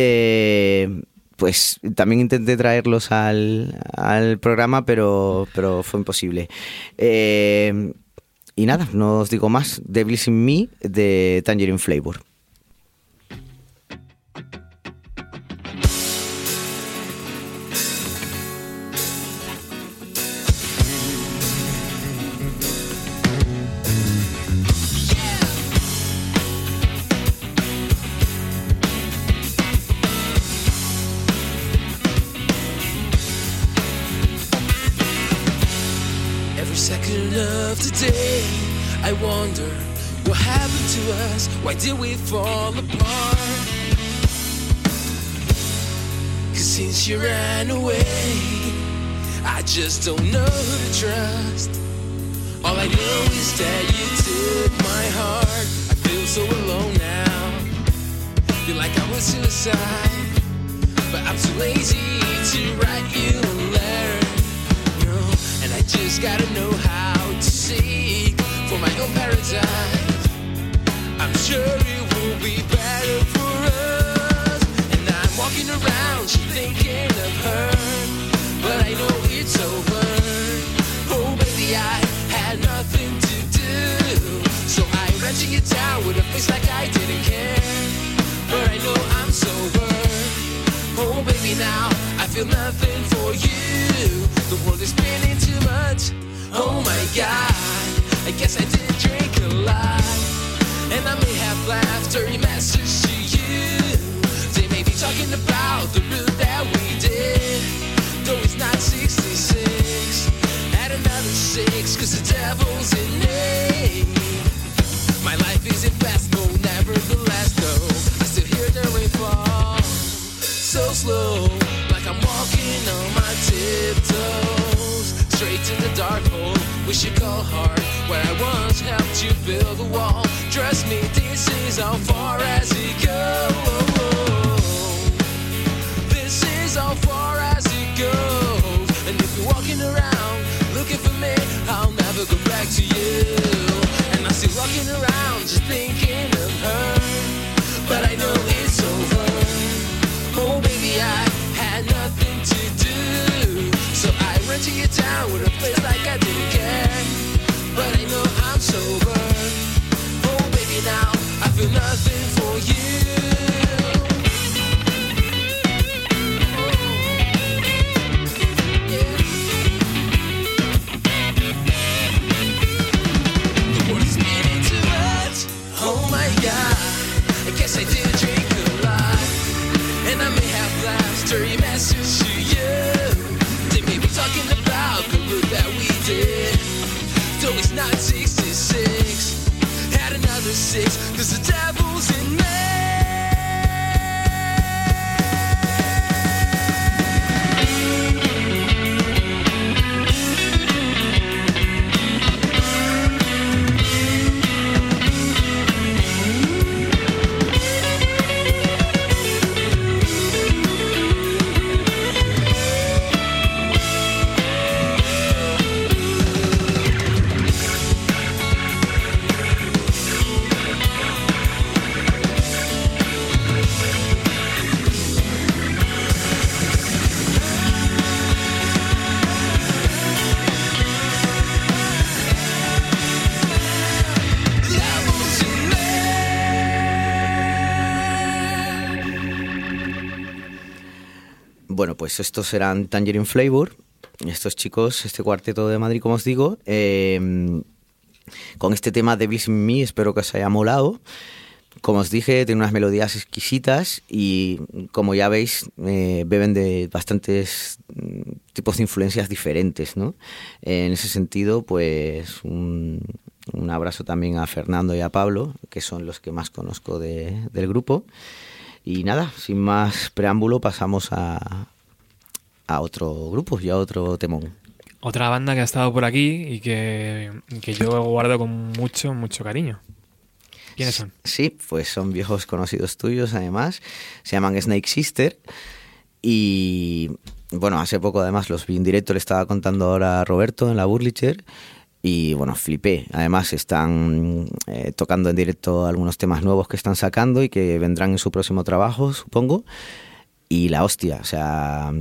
pues también intenté traerlos al, al programa pero pero fue imposible y nada, no os digo más. Devils in Me de Tangerine Flavor. Why did we fall apart? Cause since you ran away, I just don't know who to trust. All I know is that you took my heart. I feel so alone now. Feel like I was suicide. But I'm too lazy to write you a letter. No, and I just gotta know how to seek for my own paradise. I'm sure it will be better for us. And I'm walking around thinking of her, but I know it's over. Oh, baby, I had nothing to do, so I ran to your town with a face like I didn't care. But I know I'm sober. Oh, baby, now I feel nothing for you. The world is spinning too much. Oh my God, I guess I did drink a lot. And I may have laughed dirty message to you. They may be talking about the real that we did. Though it's not 66. Add another six, cause the devil's in me. My life isn't fast, no, nevertheless, no. I still hear the rainfall. So slow, like I'm walking on my tiptoes straight to the dark hole. Wish you call hard where I once helped you build a wall. Trust me, this is how far as it goes. This is how far as it goes. And if you're walking around looking for me, I'll never go back to you. And I'm still walking around just thinking of her. But I know To your town with a face like I didn't care. But I know I'm sober. Oh, baby, now I feel nothing for you. Six, pues estos serán Tangerine Flavor. Estos chicos, este cuarteto de Madrid, como os digo, eh, con este tema de Beast Me, espero que os haya molado. Como os dije, tiene unas melodías exquisitas y, como ya veis, eh, beben de bastantes mm, tipos de influencias diferentes, ¿no? En ese sentido, pues un, un abrazo también a Fernando y a Pablo, que son los que más conozco de- del grupo. Y nada, sin más preámbulo, pasamos a, a otro grupo y a otro temón. Otra banda que ha estado por aquí y que, que yo guardo con mucho, mucho cariño. ¿Quiénes son? Sí, pues son viejos conocidos tuyos además. Se llaman Snake Sister. Y bueno, hace poco además los vi en directo, le estaba contando ahora a Roberto en la Burlicher. Y bueno, flipé. Además están eh, tocando en directo algunos temas nuevos que están sacando y que vendrán en su próximo trabajo, supongo. Y la hostia, o sea,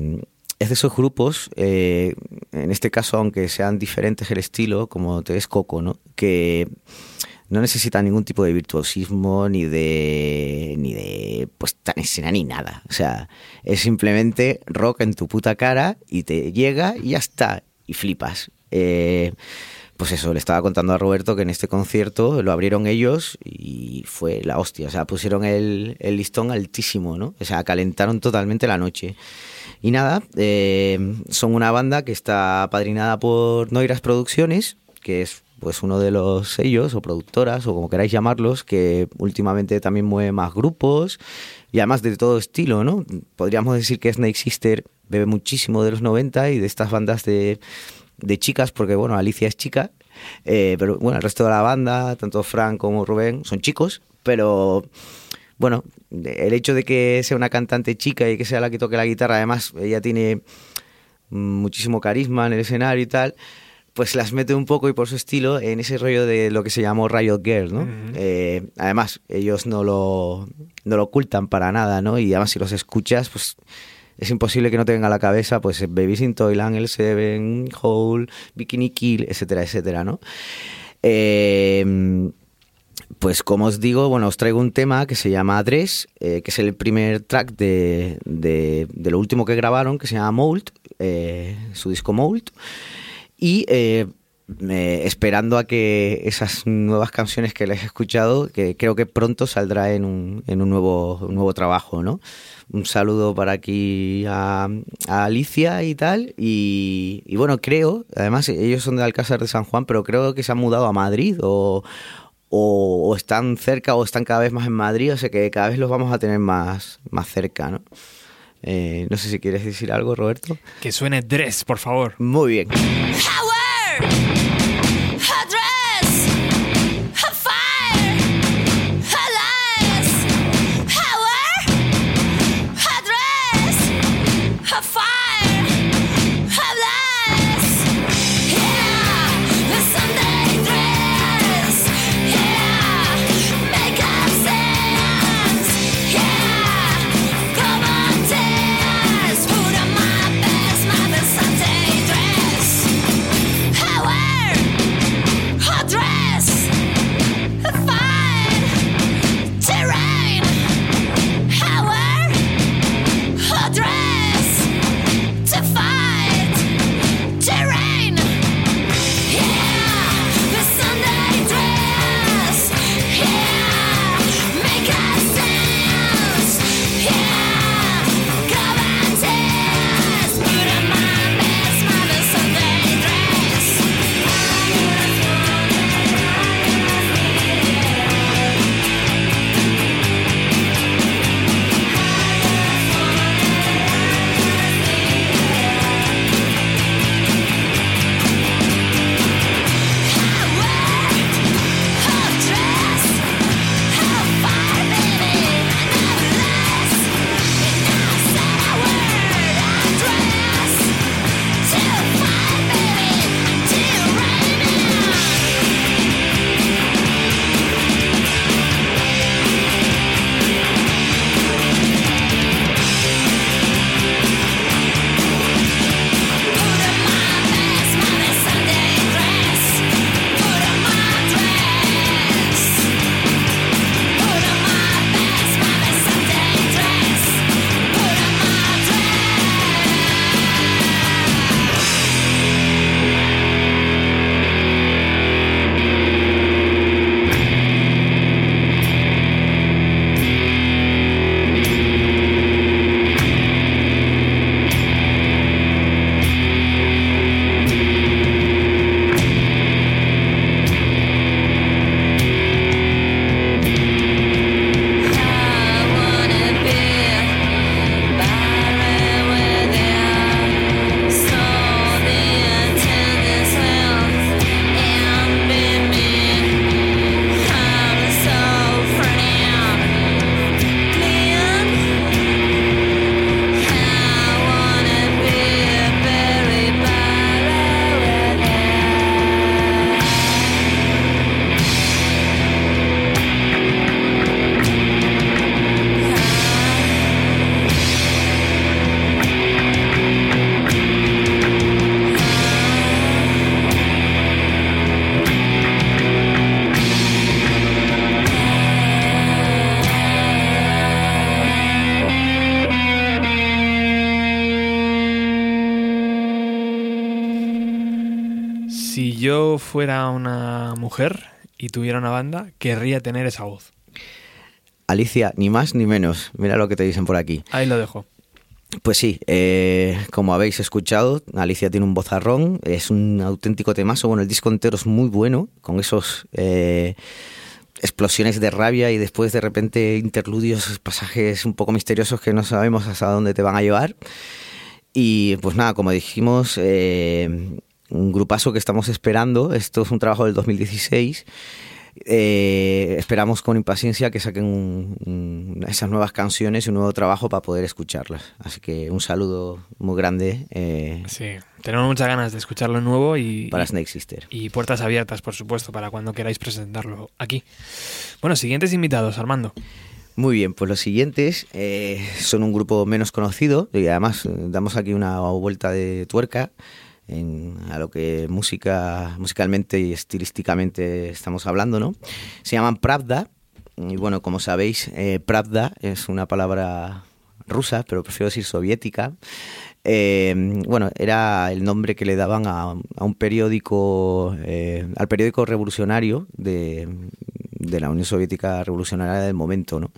es de esos grupos, eh, en este caso, aunque sean diferentes el estilo, como te es Coco, ¿no? Que no necesita ningún tipo de virtuosismo ni de ni de puesta en escena ni nada. O sea, es simplemente rock en tu puta cara y te llega y ya está y flipas. Eh, pues eso, le estaba contando a Roberto que en este concierto lo abrieron ellos y fue la hostia. O sea, pusieron el, listón altísimo, ¿no? O sea, calentaron totalmente la noche. Y nada, eh, son una banda que está apadrinada por Noiras Producciones, que es pues uno de los sellos o productoras o como queráis llamarlos, que últimamente también mueve más grupos y además de todo estilo, ¿no? Podríamos decir que Snake Sister bebe muchísimo de los 90 y de estas bandas de, de chicas, porque bueno, Alicia es chica, eh, pero bueno, el resto de la banda, tanto Frank como Rubén, son chicos, pero bueno, el hecho de que sea una cantante chica y que sea la que toque la guitarra, además ella tiene muchísimo carisma en el escenario y tal, pues las mete un poco y por su estilo en ese rollo de lo que se llamó Riot Girl, ¿no? Eh, además, ellos no lo, no lo ocultan para nada, ¿no? Y además si los escuchas, pues es imposible que no te venga a la cabeza, pues Babies in Toyland, El Seven, Hole, Bikini Kill, etcétera, etcétera, ¿no? Eh, pues como os digo, bueno, os traigo un tema que se llama Dress, eh, que es el primer track de, de, de, lo último que grabaron, que se llama Mold, eh, su disco Mold. Y eh, esperando a que esas nuevas canciones que les he escuchado, que creo que pronto saldrá en un, en un, nuevo, un nuevo trabajo, ¿no? Un saludo para aquí a, a Alicia y tal. Y, y, bueno, creo, además ellos son de Alcázar de San Juan, pero creo que se han mudado a Madrid o, o, o, están cerca o están cada vez más en Madrid, o sea que cada vez los vamos a tener más, más cerca, ¿no? Eh, no sé si quieres decir algo, Roberto. Que suene Dress, por favor. Muy bien. Power, y tuviera una banda, querría tener esa voz. Alicia, ni más ni menos. Mira lo que te dicen por aquí. Ahí lo dejo. Pues sí, eh, como habéis escuchado, Alicia tiene un vozarrón, es un auténtico temazo. Bueno, el disco entero es muy bueno, con esos eh, explosiones de rabia y después de repente interludios, pasajes un poco misteriosos que no sabemos hasta dónde te van a llevar. Y pues nada, como dijimos, eh, un grupazo que estamos esperando. Esto es un trabajo del 2016. Eh, esperamos con impaciencia que saquen un- un- esas nuevas canciones y un nuevo trabajo para poder escucharlas. Así que un saludo muy grande eh, Sí, tenemos muchas ganas de escucharlo nuevo y, para Snake Sister. y puertas abiertas, por supuesto, para cuando queráis presentarlo aquí. Bueno, siguientes invitados, Armando. Muy bien, pues los siguientes eh, son un grupo menos conocido y además damos aquí una vuelta de tuerca a lo que música, musicalmente y estilísticamente estamos hablando, ¿no? Se llaman Pravda y bueno, como sabéis, eh, Pravda es una palabra rusa, pero prefiero decir soviética. Eh, bueno, era el nombre que le daban a, a un periódico, eh, al periódico revolucionario de, de la Unión Soviética Revolucionaria del momento, ¿no?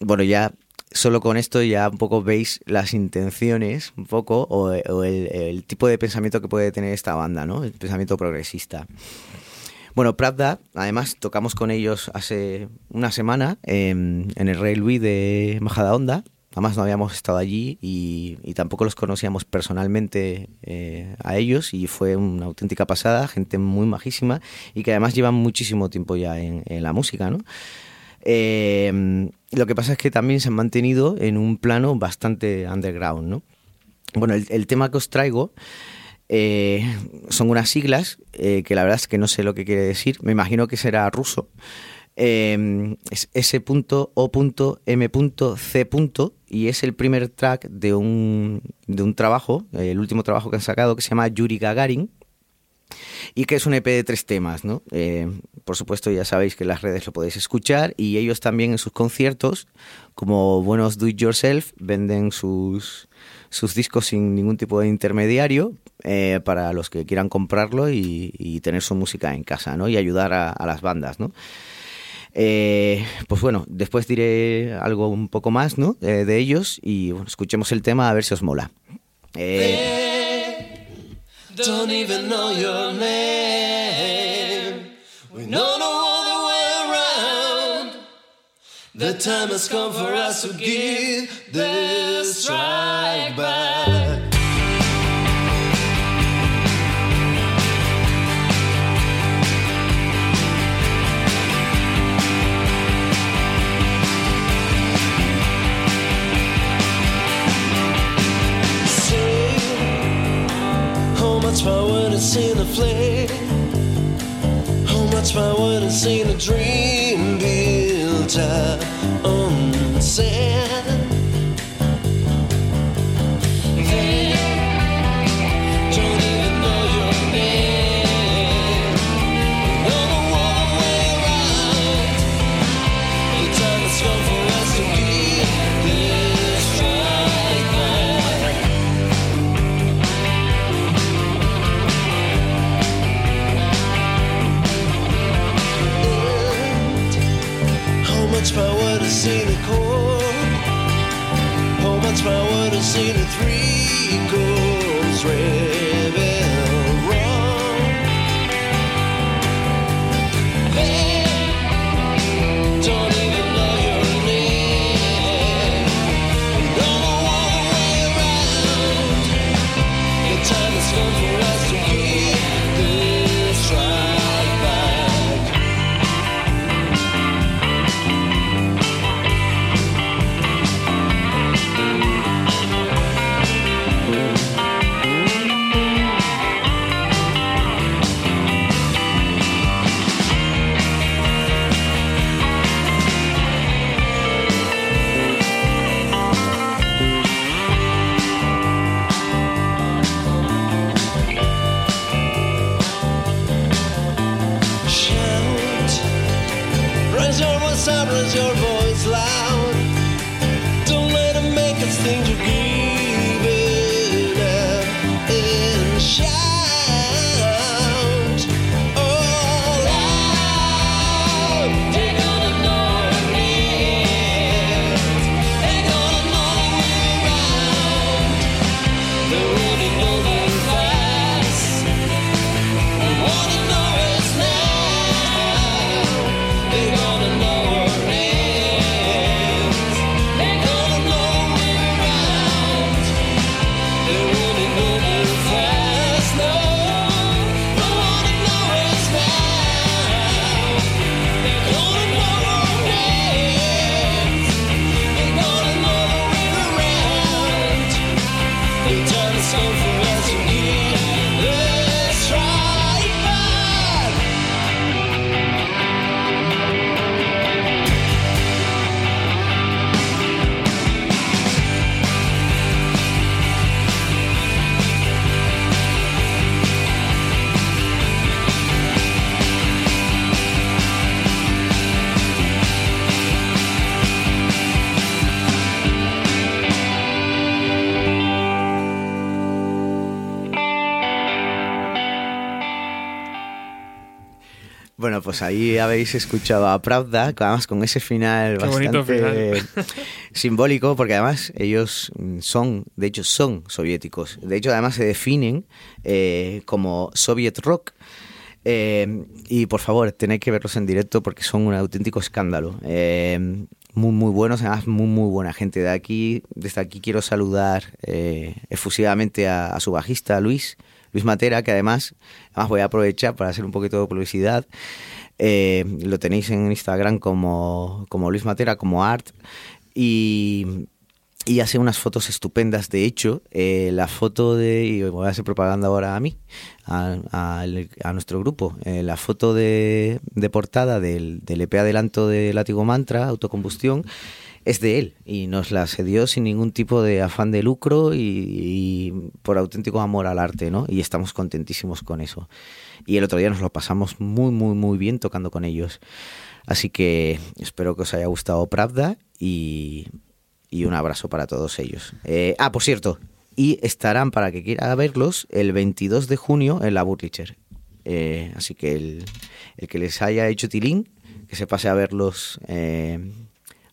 Bueno, ya solo con esto ya un poco veis las intenciones, un poco, o, el, tipo de pensamiento que puede tener esta banda, ¿no? El pensamiento progresista. Bueno, Pravda, además tocamos con ellos hace una semana en, en el Rey Luis de Majadahonda además no habíamos estado allí y, y tampoco los conocíamos personalmente eh, a ellos y fue una auténtica pasada, gente muy majísima y que además llevan muchísimo tiempo ya en, en la música, ¿no? Eh, lo que pasa es que también se han mantenido en un plano bastante underground, ¿no? Bueno, el, tema que os traigo eh, son unas siglas eh, que la verdad es que no sé lo que quiere decir. Me imagino que será ruso. Eh, es S.O.M.C. y es el primer track de un, de un trabajo, el último trabajo que han sacado, que se llama Yuri Gagarin y que es un EP de tres temas, ¿no? Eh, por supuesto, ya sabéis que en las redes lo podéis escuchar y ellos también en sus conciertos, como buenos do it yourself, venden sus, sus discos sin ningún tipo de intermediario eh, para los que quieran comprarlo y, tener su música en casa, ¿no? Y ayudar a, a las bandas, ¿no? Eh, pues bueno, después diré algo un poco más, ¿no? Eh, de ellos y bueno, escuchemos el tema a ver si os mola. Don't even know your name. We know no other way around. The time has come for us to give this strike back. Power is in a flame? How much power is in a dream built up on sand? much my would have see the goal. How oh, much my would have seen three goals red. Pues ahí habéis escuchado a Pravda, además con ese final Qué bastante final. simbólico, porque además ellos son, de hecho, son soviéticos. De hecho, además se definen eh, como Soviet Rock. Eh, y por favor, tenéis que verlos en directo porque son un auténtico escándalo. Eh, muy, muy buenos, además muy, muy buena gente. De aquí, desde aquí quiero saludar eh, efusivamente a, a su bajista, Luis, Luis Matera, que además, además voy a aprovechar para hacer un poquito de publicidad. Eh, lo tenéis en Instagram como, como Luis Matera, como Art. Y, y hace unas fotos estupendas. De hecho, eh, la foto de. Y voy a hacer propaganda ahora a mí, a, nuestro grupo. eh, la foto de, de portada del, del EP Adelanto de Látigo Mantra, Autocombustión, es de él. Y nos la cedió sin ningún tipo de afán de lucro y, y por auténtico amor al arte, ¿no? Y estamos contentísimos con eso. Y el otro día nos lo pasamos muy, muy, muy bien tocando con ellos. Así que espero que os haya gustado Pravda y, y un abrazo para todos ellos. Eh, ah, por cierto, y estarán para que quiera verlos el 22 de junio en la Burlicher. Eh, así que el, el que les haya hecho tilín, que se pase a verlos eh,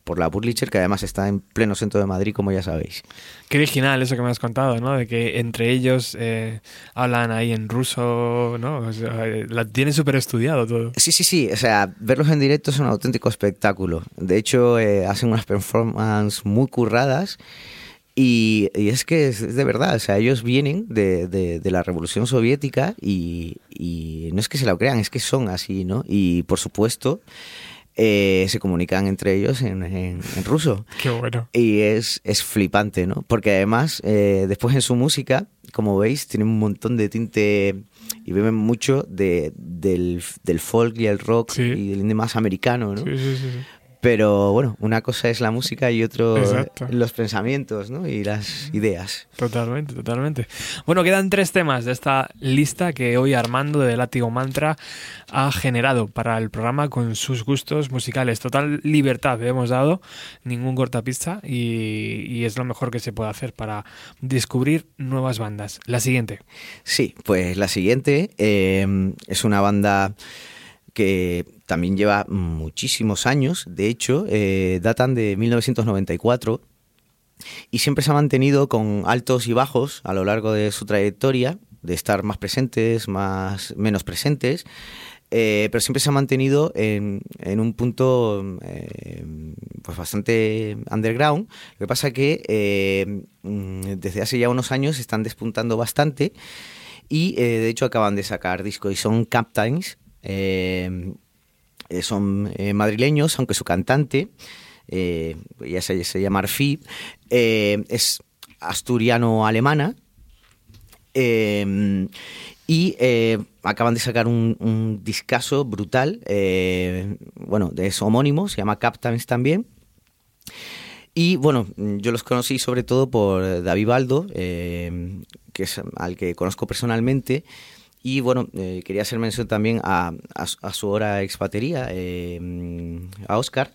por la Burlicher, que además está en pleno centro de Madrid, como ya sabéis. Qué original eso que me has contado, ¿no? De que entre ellos eh, hablan ahí en ruso, ¿no? O sea, la tienen súper estudiado todo. Sí, sí, sí. O sea, verlos en directo es un auténtico espectáculo. De hecho, eh, hacen unas performances muy curradas. Y, y es que es, es de verdad, o sea, ellos vienen de, de- de la Revolución Soviética y, y no es que se lo crean, es que son así, ¿no? Y por supuesto, eh, se comunican entre ellos en, en- en ruso. Qué bueno. Y es, es flipante, ¿no? Porque además, eh, después en su música, como veis, tiene un montón de tinte y beben mucho de, del, del folk y el rock Sí. y del indie más americano, ¿no? Sí, sí, sí, sí. Pero bueno, una cosa es la música y otro Exacto. los pensamientos, ¿no? Y las ideas. Totalmente, totalmente. Bueno, quedan tres temas de esta lista que hoy Armando de Látigo Mantra ha generado para el programa con sus gustos musicales. Total libertad le hemos dado, ningún cortapista y, y es lo mejor que se puede hacer para descubrir nuevas bandas. La siguiente. Sí, pues la siguiente eh, es una banda que también lleva muchísimos años, de hecho, eh, datan de 1994 y siempre se ha mantenido con altos y bajos a lo largo de su trayectoria, de estar más presentes, más menos presentes, eh, pero siempre se ha mantenido en, un punto eh, pues bastante underground. Lo que pasa que mm, desde hace ya unos años están despuntando bastante y de hecho acaban de sacar disco y son Captains. Eh, eh, son eh, madrileños, aunque su cantante, eh, se, llama Arfi, es asturiano-alemana. y acaban de sacar un, un discazo brutal, bueno, es homónimo, se llama Captains también. Y bueno, yo los conocí sobre todo por David Baldo, que es al que conozco personalmente. Y bueno, eh, quería hacer mención también a, a a su hora ex batería, eh, a Oscar,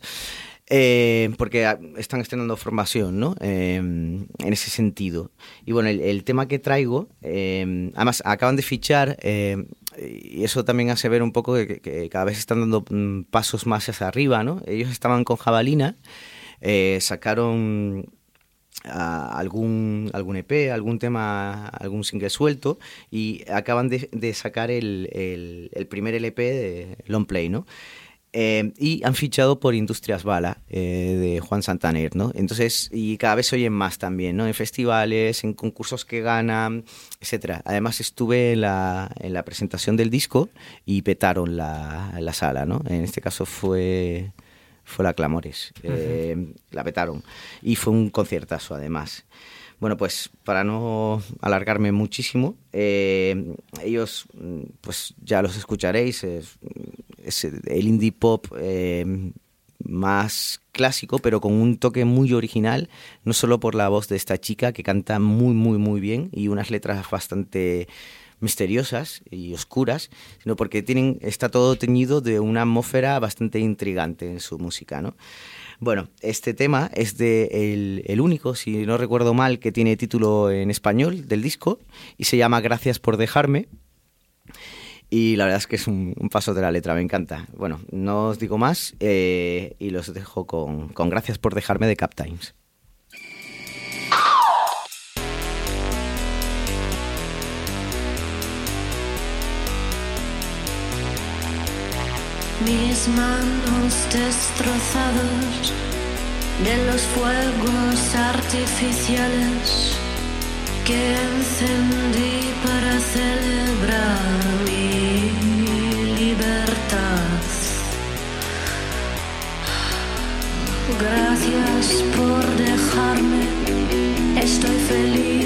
eh, porque están estrenando formación, ¿no? Eh, en ese sentido. Y bueno, el, tema que traigo, eh, además acaban de fichar, y eso también hace ver un poco que, que cada vez están dando mm, pasos más hacia arriba, ¿no? Ellos estaban con Jabalina, sacaron algún, algún EP, algún tema, algún single suelto y acaban de, de sacar el, el- el primer LP de Long Play, ¿no? Eh, y han fichado por Industrias Bala eh, de Juan Santaner, ¿no? Entonces, y cada vez se oyen más también, ¿no? En festivales, en concursos que ganan, etcétera. Además, estuve en la, en la presentación del disco y petaron la, la sala, ¿no? En este caso fue fue la Clamores. Eh, la petaron. Y fue un conciertazo, además. Bueno, pues para no alargarme muchísimo, eh, ellos, pues ya los escucharéis, es, es el indie pop eh, más clásico, pero con un toque muy original, no solo por la voz de esta chica que canta muy, muy, muy bien y unas letras bastante misteriosas y oscuras, sino porque tienen, está todo teñido de una atmósfera bastante intrigante en su música, ¿no? Bueno, este tema es de el, único, si no recuerdo mal, que tiene título en español del disco y se llama Gracias por dejarme. Y la verdad es que es un, paso de la letra, me encanta. Bueno, no os digo más eh, y los dejo con, con Gracias por dejarme de Captimes. Mis manos destrozados de los fuegos artificiales que encendí para celebrar mi libertad. Gracias por dejarme, estoy feliz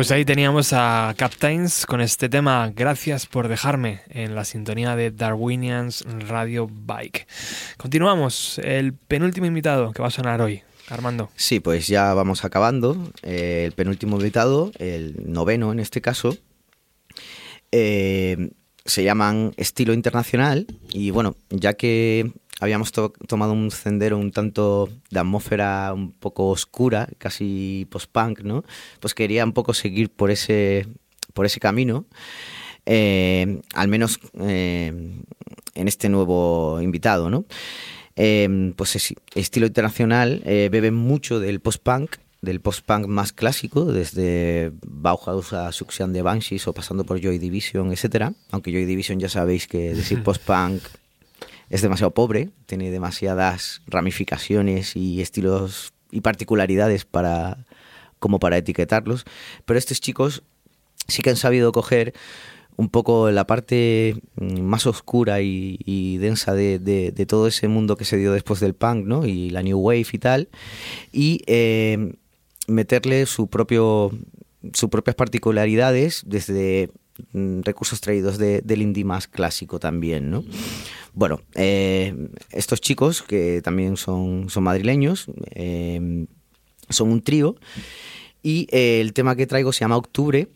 Pues ahí teníamos a Captains con este tema Gracias por dejarme en la sintonía de Darwinians Radio Bike. Continuamos, el penúltimo invitado que va a sonar hoy, Armando. Sí, pues ya vamos acabando. El penúltimo invitado, el noveno en este caso, eh, se llaman Estilo Internacional y bueno, ya que habíamos to- tomado un sendero un tanto de atmósfera un poco oscura, casi post-punk, ¿no? Pues quería un poco seguir por ese, por ese camino. eh, al menos eh, en este nuevo invitado, ¿no? Eh, pues es- estilo internacional eh, bebe mucho del post-punk, del post-punk más clásico, desde Bauhaus a Succión de Banshees o pasando por Joy Division, etcétera. Aunque Joy Division ya sabéis que decir post-punk es demasiado pobre, tiene demasiadas ramificaciones y estilos y particularidades para como para etiquetarlos, pero estos chicos sí que han sabido coger un poco la parte mm, más oscura y, densa de, de- todo ese mundo que se dio después del punk, ¿no? Y la new wave y tal, y eh, meterle su propio sus propias particularidades desde recursos traídos de- del indie más clásico también, ¿no? Bueno, eh, estos chicos que también son, son madrileños, eh, son un trío y eh, el tema que traigo se llama Octubre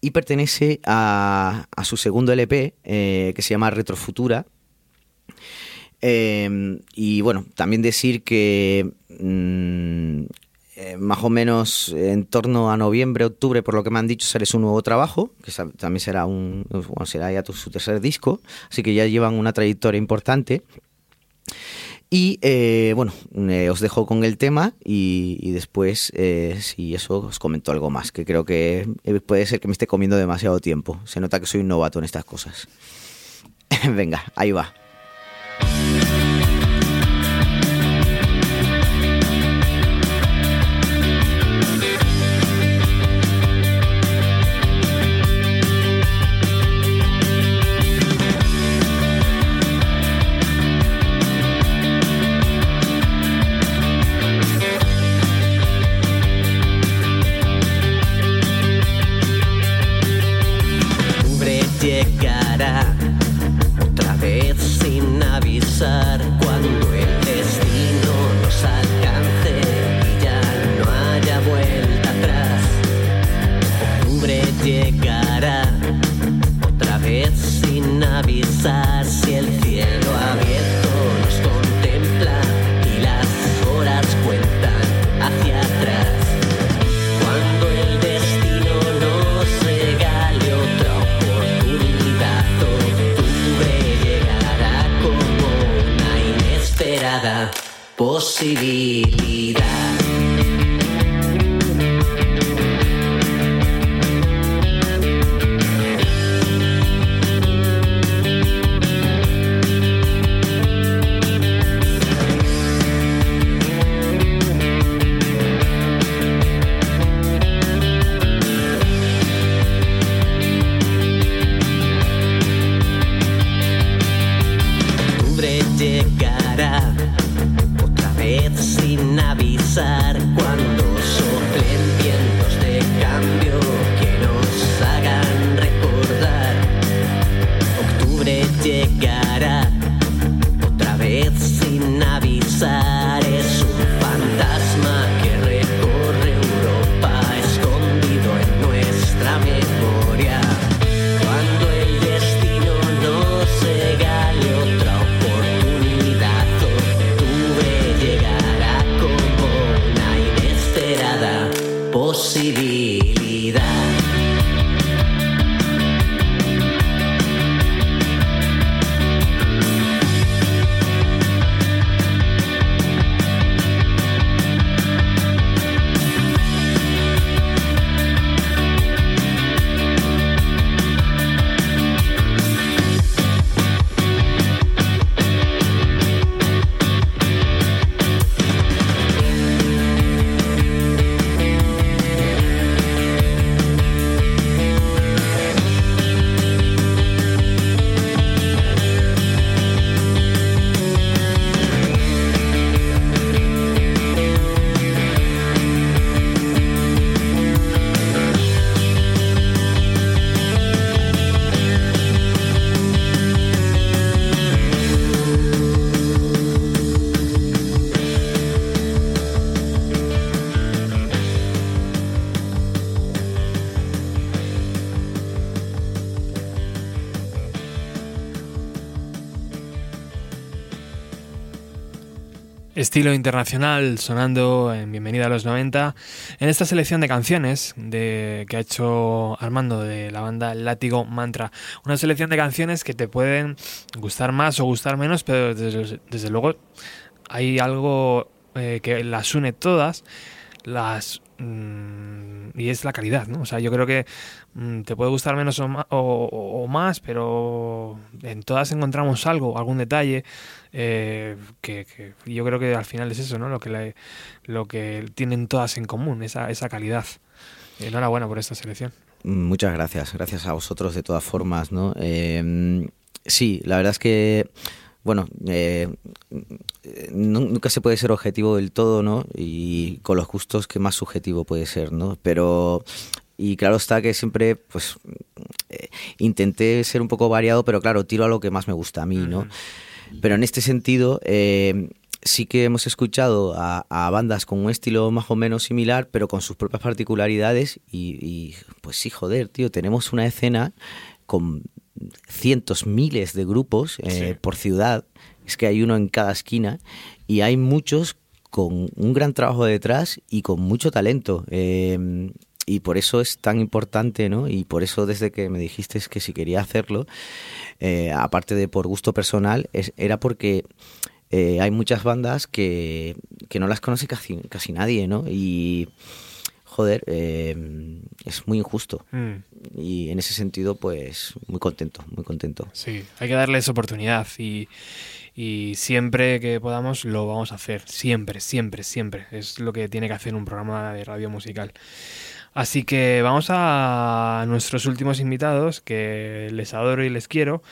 y pertenece a, su segundo LP que se llama Retrofutura. Y bueno, también decir que mm, eh, más o menos en torno a noviembre, octubre, por lo que me han dicho, sale su nuevo trabajo, que también será un bueno, será ya tu- su tercer disco, así que ya llevan una trayectoria importante. Y eh, bueno, eh, os dejo con el tema y, y después, eh, si eso, os comento algo más, que creo que puede ser que me esté comiendo demasiado tiempo. Se nota que soy un novato en estas cosas. Venga, ahí va. Estilo internacional sonando en Bienvenida a los 90 en esta selección de canciones de, que ha hecho Armando de la banda Látigo Mantra. Una selección de canciones que te pueden gustar más o gustar menos, pero desde, luego hay algo eh, que las une todas, las mm, y es la calidad, ¿no? O sea, yo creo que mm, te puede gustar menos o, o- más, pero en todas encontramos algo, algún detalle eh, que, que yo creo que al final es eso, ¿no? Lo que la- lo que tienen todas en común, esa, esa calidad. Enhorabuena por esta selección. Muchas gracias, gracias a vosotros de todas formas, ¿no? Eh, sí, la verdad es que, bueno, eh, nunca se puede ser objetivo del todo, ¿no? Y con los gustos que más subjetivo puede ser, ¿no? Pero, y claro está que siempre, pues, eh, intenté ser un poco variado, pero claro, tiro a lo que más me gusta a mí, ¿no? Pero en este sentido, eh, sí que hemos escuchado a, a bandas con un estilo más o menos similar, pero con sus propias particularidades. Y, y, pues sí, joder, tío, tenemos una escena con cientos, miles de grupos eh, Sí. por ciudad. Es que hay uno en cada esquina y hay muchos con un gran trabajo detrás y con mucho talento. Eh, y por eso es tan importante, ¿no? Y por eso desde que me dijiste que si quería hacerlo, eh, aparte de por gusto personal, es- era porque eh, hay muchas bandas que, que no las conoce casi, casi nadie, ¿no? Y, joder, eh, es muy injusto. Mm, Y en ese sentido, pues, muy contento, muy contento. sí, hay que darles oportunidad y, y siempre que podamos lo vamos a hacer. Siempre, siempre, siempre. Es lo que tiene que hacer un programa de radio musical. Así que vamos a nuestros últimos invitados, que les adoro y les quiero.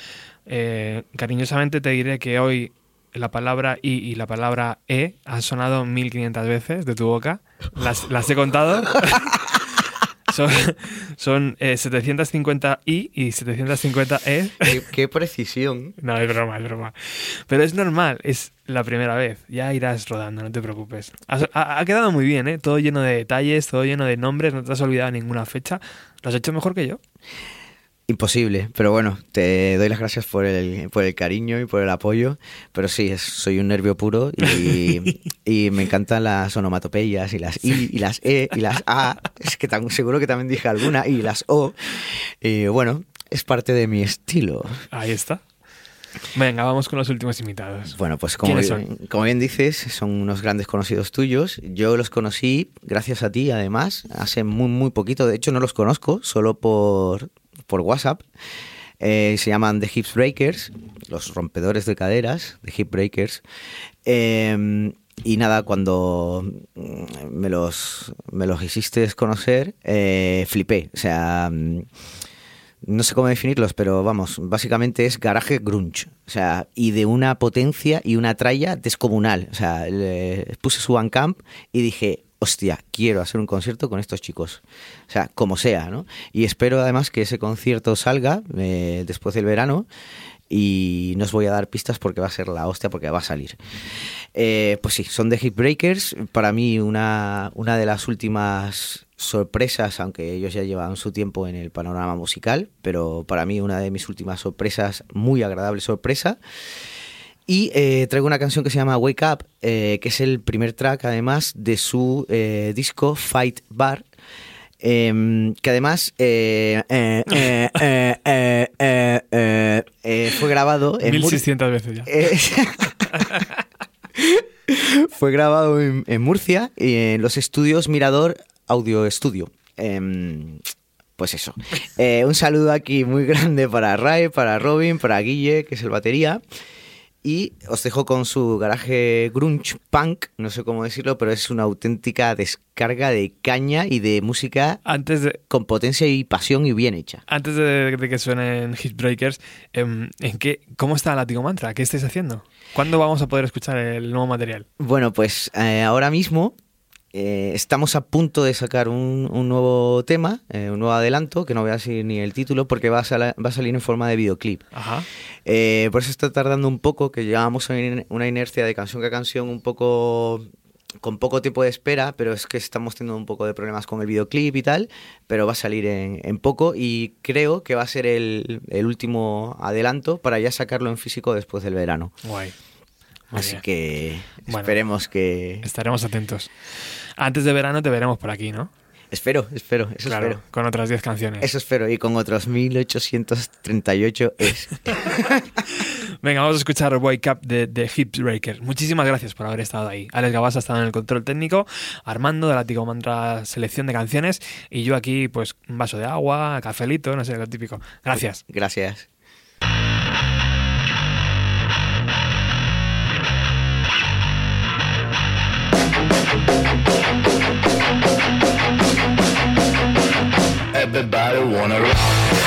Eh, cariñosamente te diré que hoy la palabra I y la palabra E han sonado 1500 veces de tu boca. Las, las he contado. son son eh, 750 I y 750 E. Qué, qué precisión. No, es broma, es broma. Pero es normal, es la primera vez. Ya irás rodando, no te preocupes. Has- Ha, ha quedado muy bien, ¿eh? Todo lleno de detalles, todo lleno de nombres, no te has olvidado ninguna fecha. Lo has hecho mejor que yo. Imposible, pero bueno, te doy las gracias por el, por el cariño y por el apoyo, pero sí, es- soy un nervio puro y, y me encantan las onomatopeyas y las I y las E y las A, es que tan, seguro que también dije alguna, y las O, y bueno, es parte de mi estilo. Ahí está. Venga, vamos con los últimos invitados. Bueno, pues como ¿Quiénes bien, como bien dices, son unos grandes conocidos tuyos. Yo los conocí gracias a ti, además, hace muy, muy poquito. De hecho, no los conozco, solo por, por WhatsApp. Eh, se llaman The Hip Breakers, los rompedores de caderas, The Hip Breakers. Eh, y nada, cuando mm, me los, me los hiciste conocer, eh, flipé. O sea, mm, no sé cómo definirlos, pero vamos, básicamente es garaje grunge. O sea, y de una potencia y una tralla descomunal. O sea, puse su Bandcamp y dije, hostia, quiero hacer un concierto con estos chicos. O sea, como sea, ¿no? Y espero además que ese concierto salga eh, después del verano y no os voy a dar pistas porque va a ser la hostia porque va a salir. Eh, pues sí, son The Hit Breakers. Para mí una, una de las últimas sorpresas, aunque ellos ya llevan su tiempo en el panorama musical, pero para mí una de mis últimas sorpresas, muy agradable sorpresa. Y eh, traigo una canción que se llama Wake Up, eh, que es el primer track además de su eh, disco Fight Bar. Em, que además fue grabado... En 1600 Mur veces ya. fue grabado en, en, Murcia, en los estudios Mirador Audio Studio em, pues eso. Un saludo aquí muy grande para Ray, para Robin, para Guille, que es el batería, y os dejo con su garaje grunge punk, no sé cómo decirlo, pero es una auténtica descarga de caña y de música Antes de, con potencia y pasión y bien hecha. antes de, de que suenen Hitbreakers, em, ¿en qué, ¿cómo está Látigo Mantra? ¿Qué estáis haciendo? ¿Cuándo vamos a poder escuchar el nuevo material? Bueno, pues eh, ahora mismo eh, estamos a punto de sacar un, un nuevo tema, eh, un nuevo adelanto, que no voy a decir ni el título porque va a, sala- va a salir en forma de videoclip. Ajá. Eh, por eso está tardando un poco, que llevamos una in- una inercia de canción que canción un poco con poco tiempo de espera, pero es que estamos teniendo un poco de problemas con el videoclip y tal, pero va a salir en, en poco y creo que va a ser el, el último adelanto para ya sacarlo en físico después del verano. Guay. Así bien. que Bueno. esperemos que... Estaremos atentos. Antes de verano te veremos por aquí, ¿no? Espero, espero, eso claro, espero. con otras 10 canciones. Eso espero, y con otros 1838 es. Venga, vamos a escuchar Wake Up de, de Hipbreaker. Muchísimas gracias por haber estado ahí. Alex Gabás ha estado en el control técnico, Armando de la Tico Mantra selección de canciones y yo aquí, pues, un vaso de agua, cafelito, no sé, lo típico. Gracias. Gracias. Everybody wanna rock.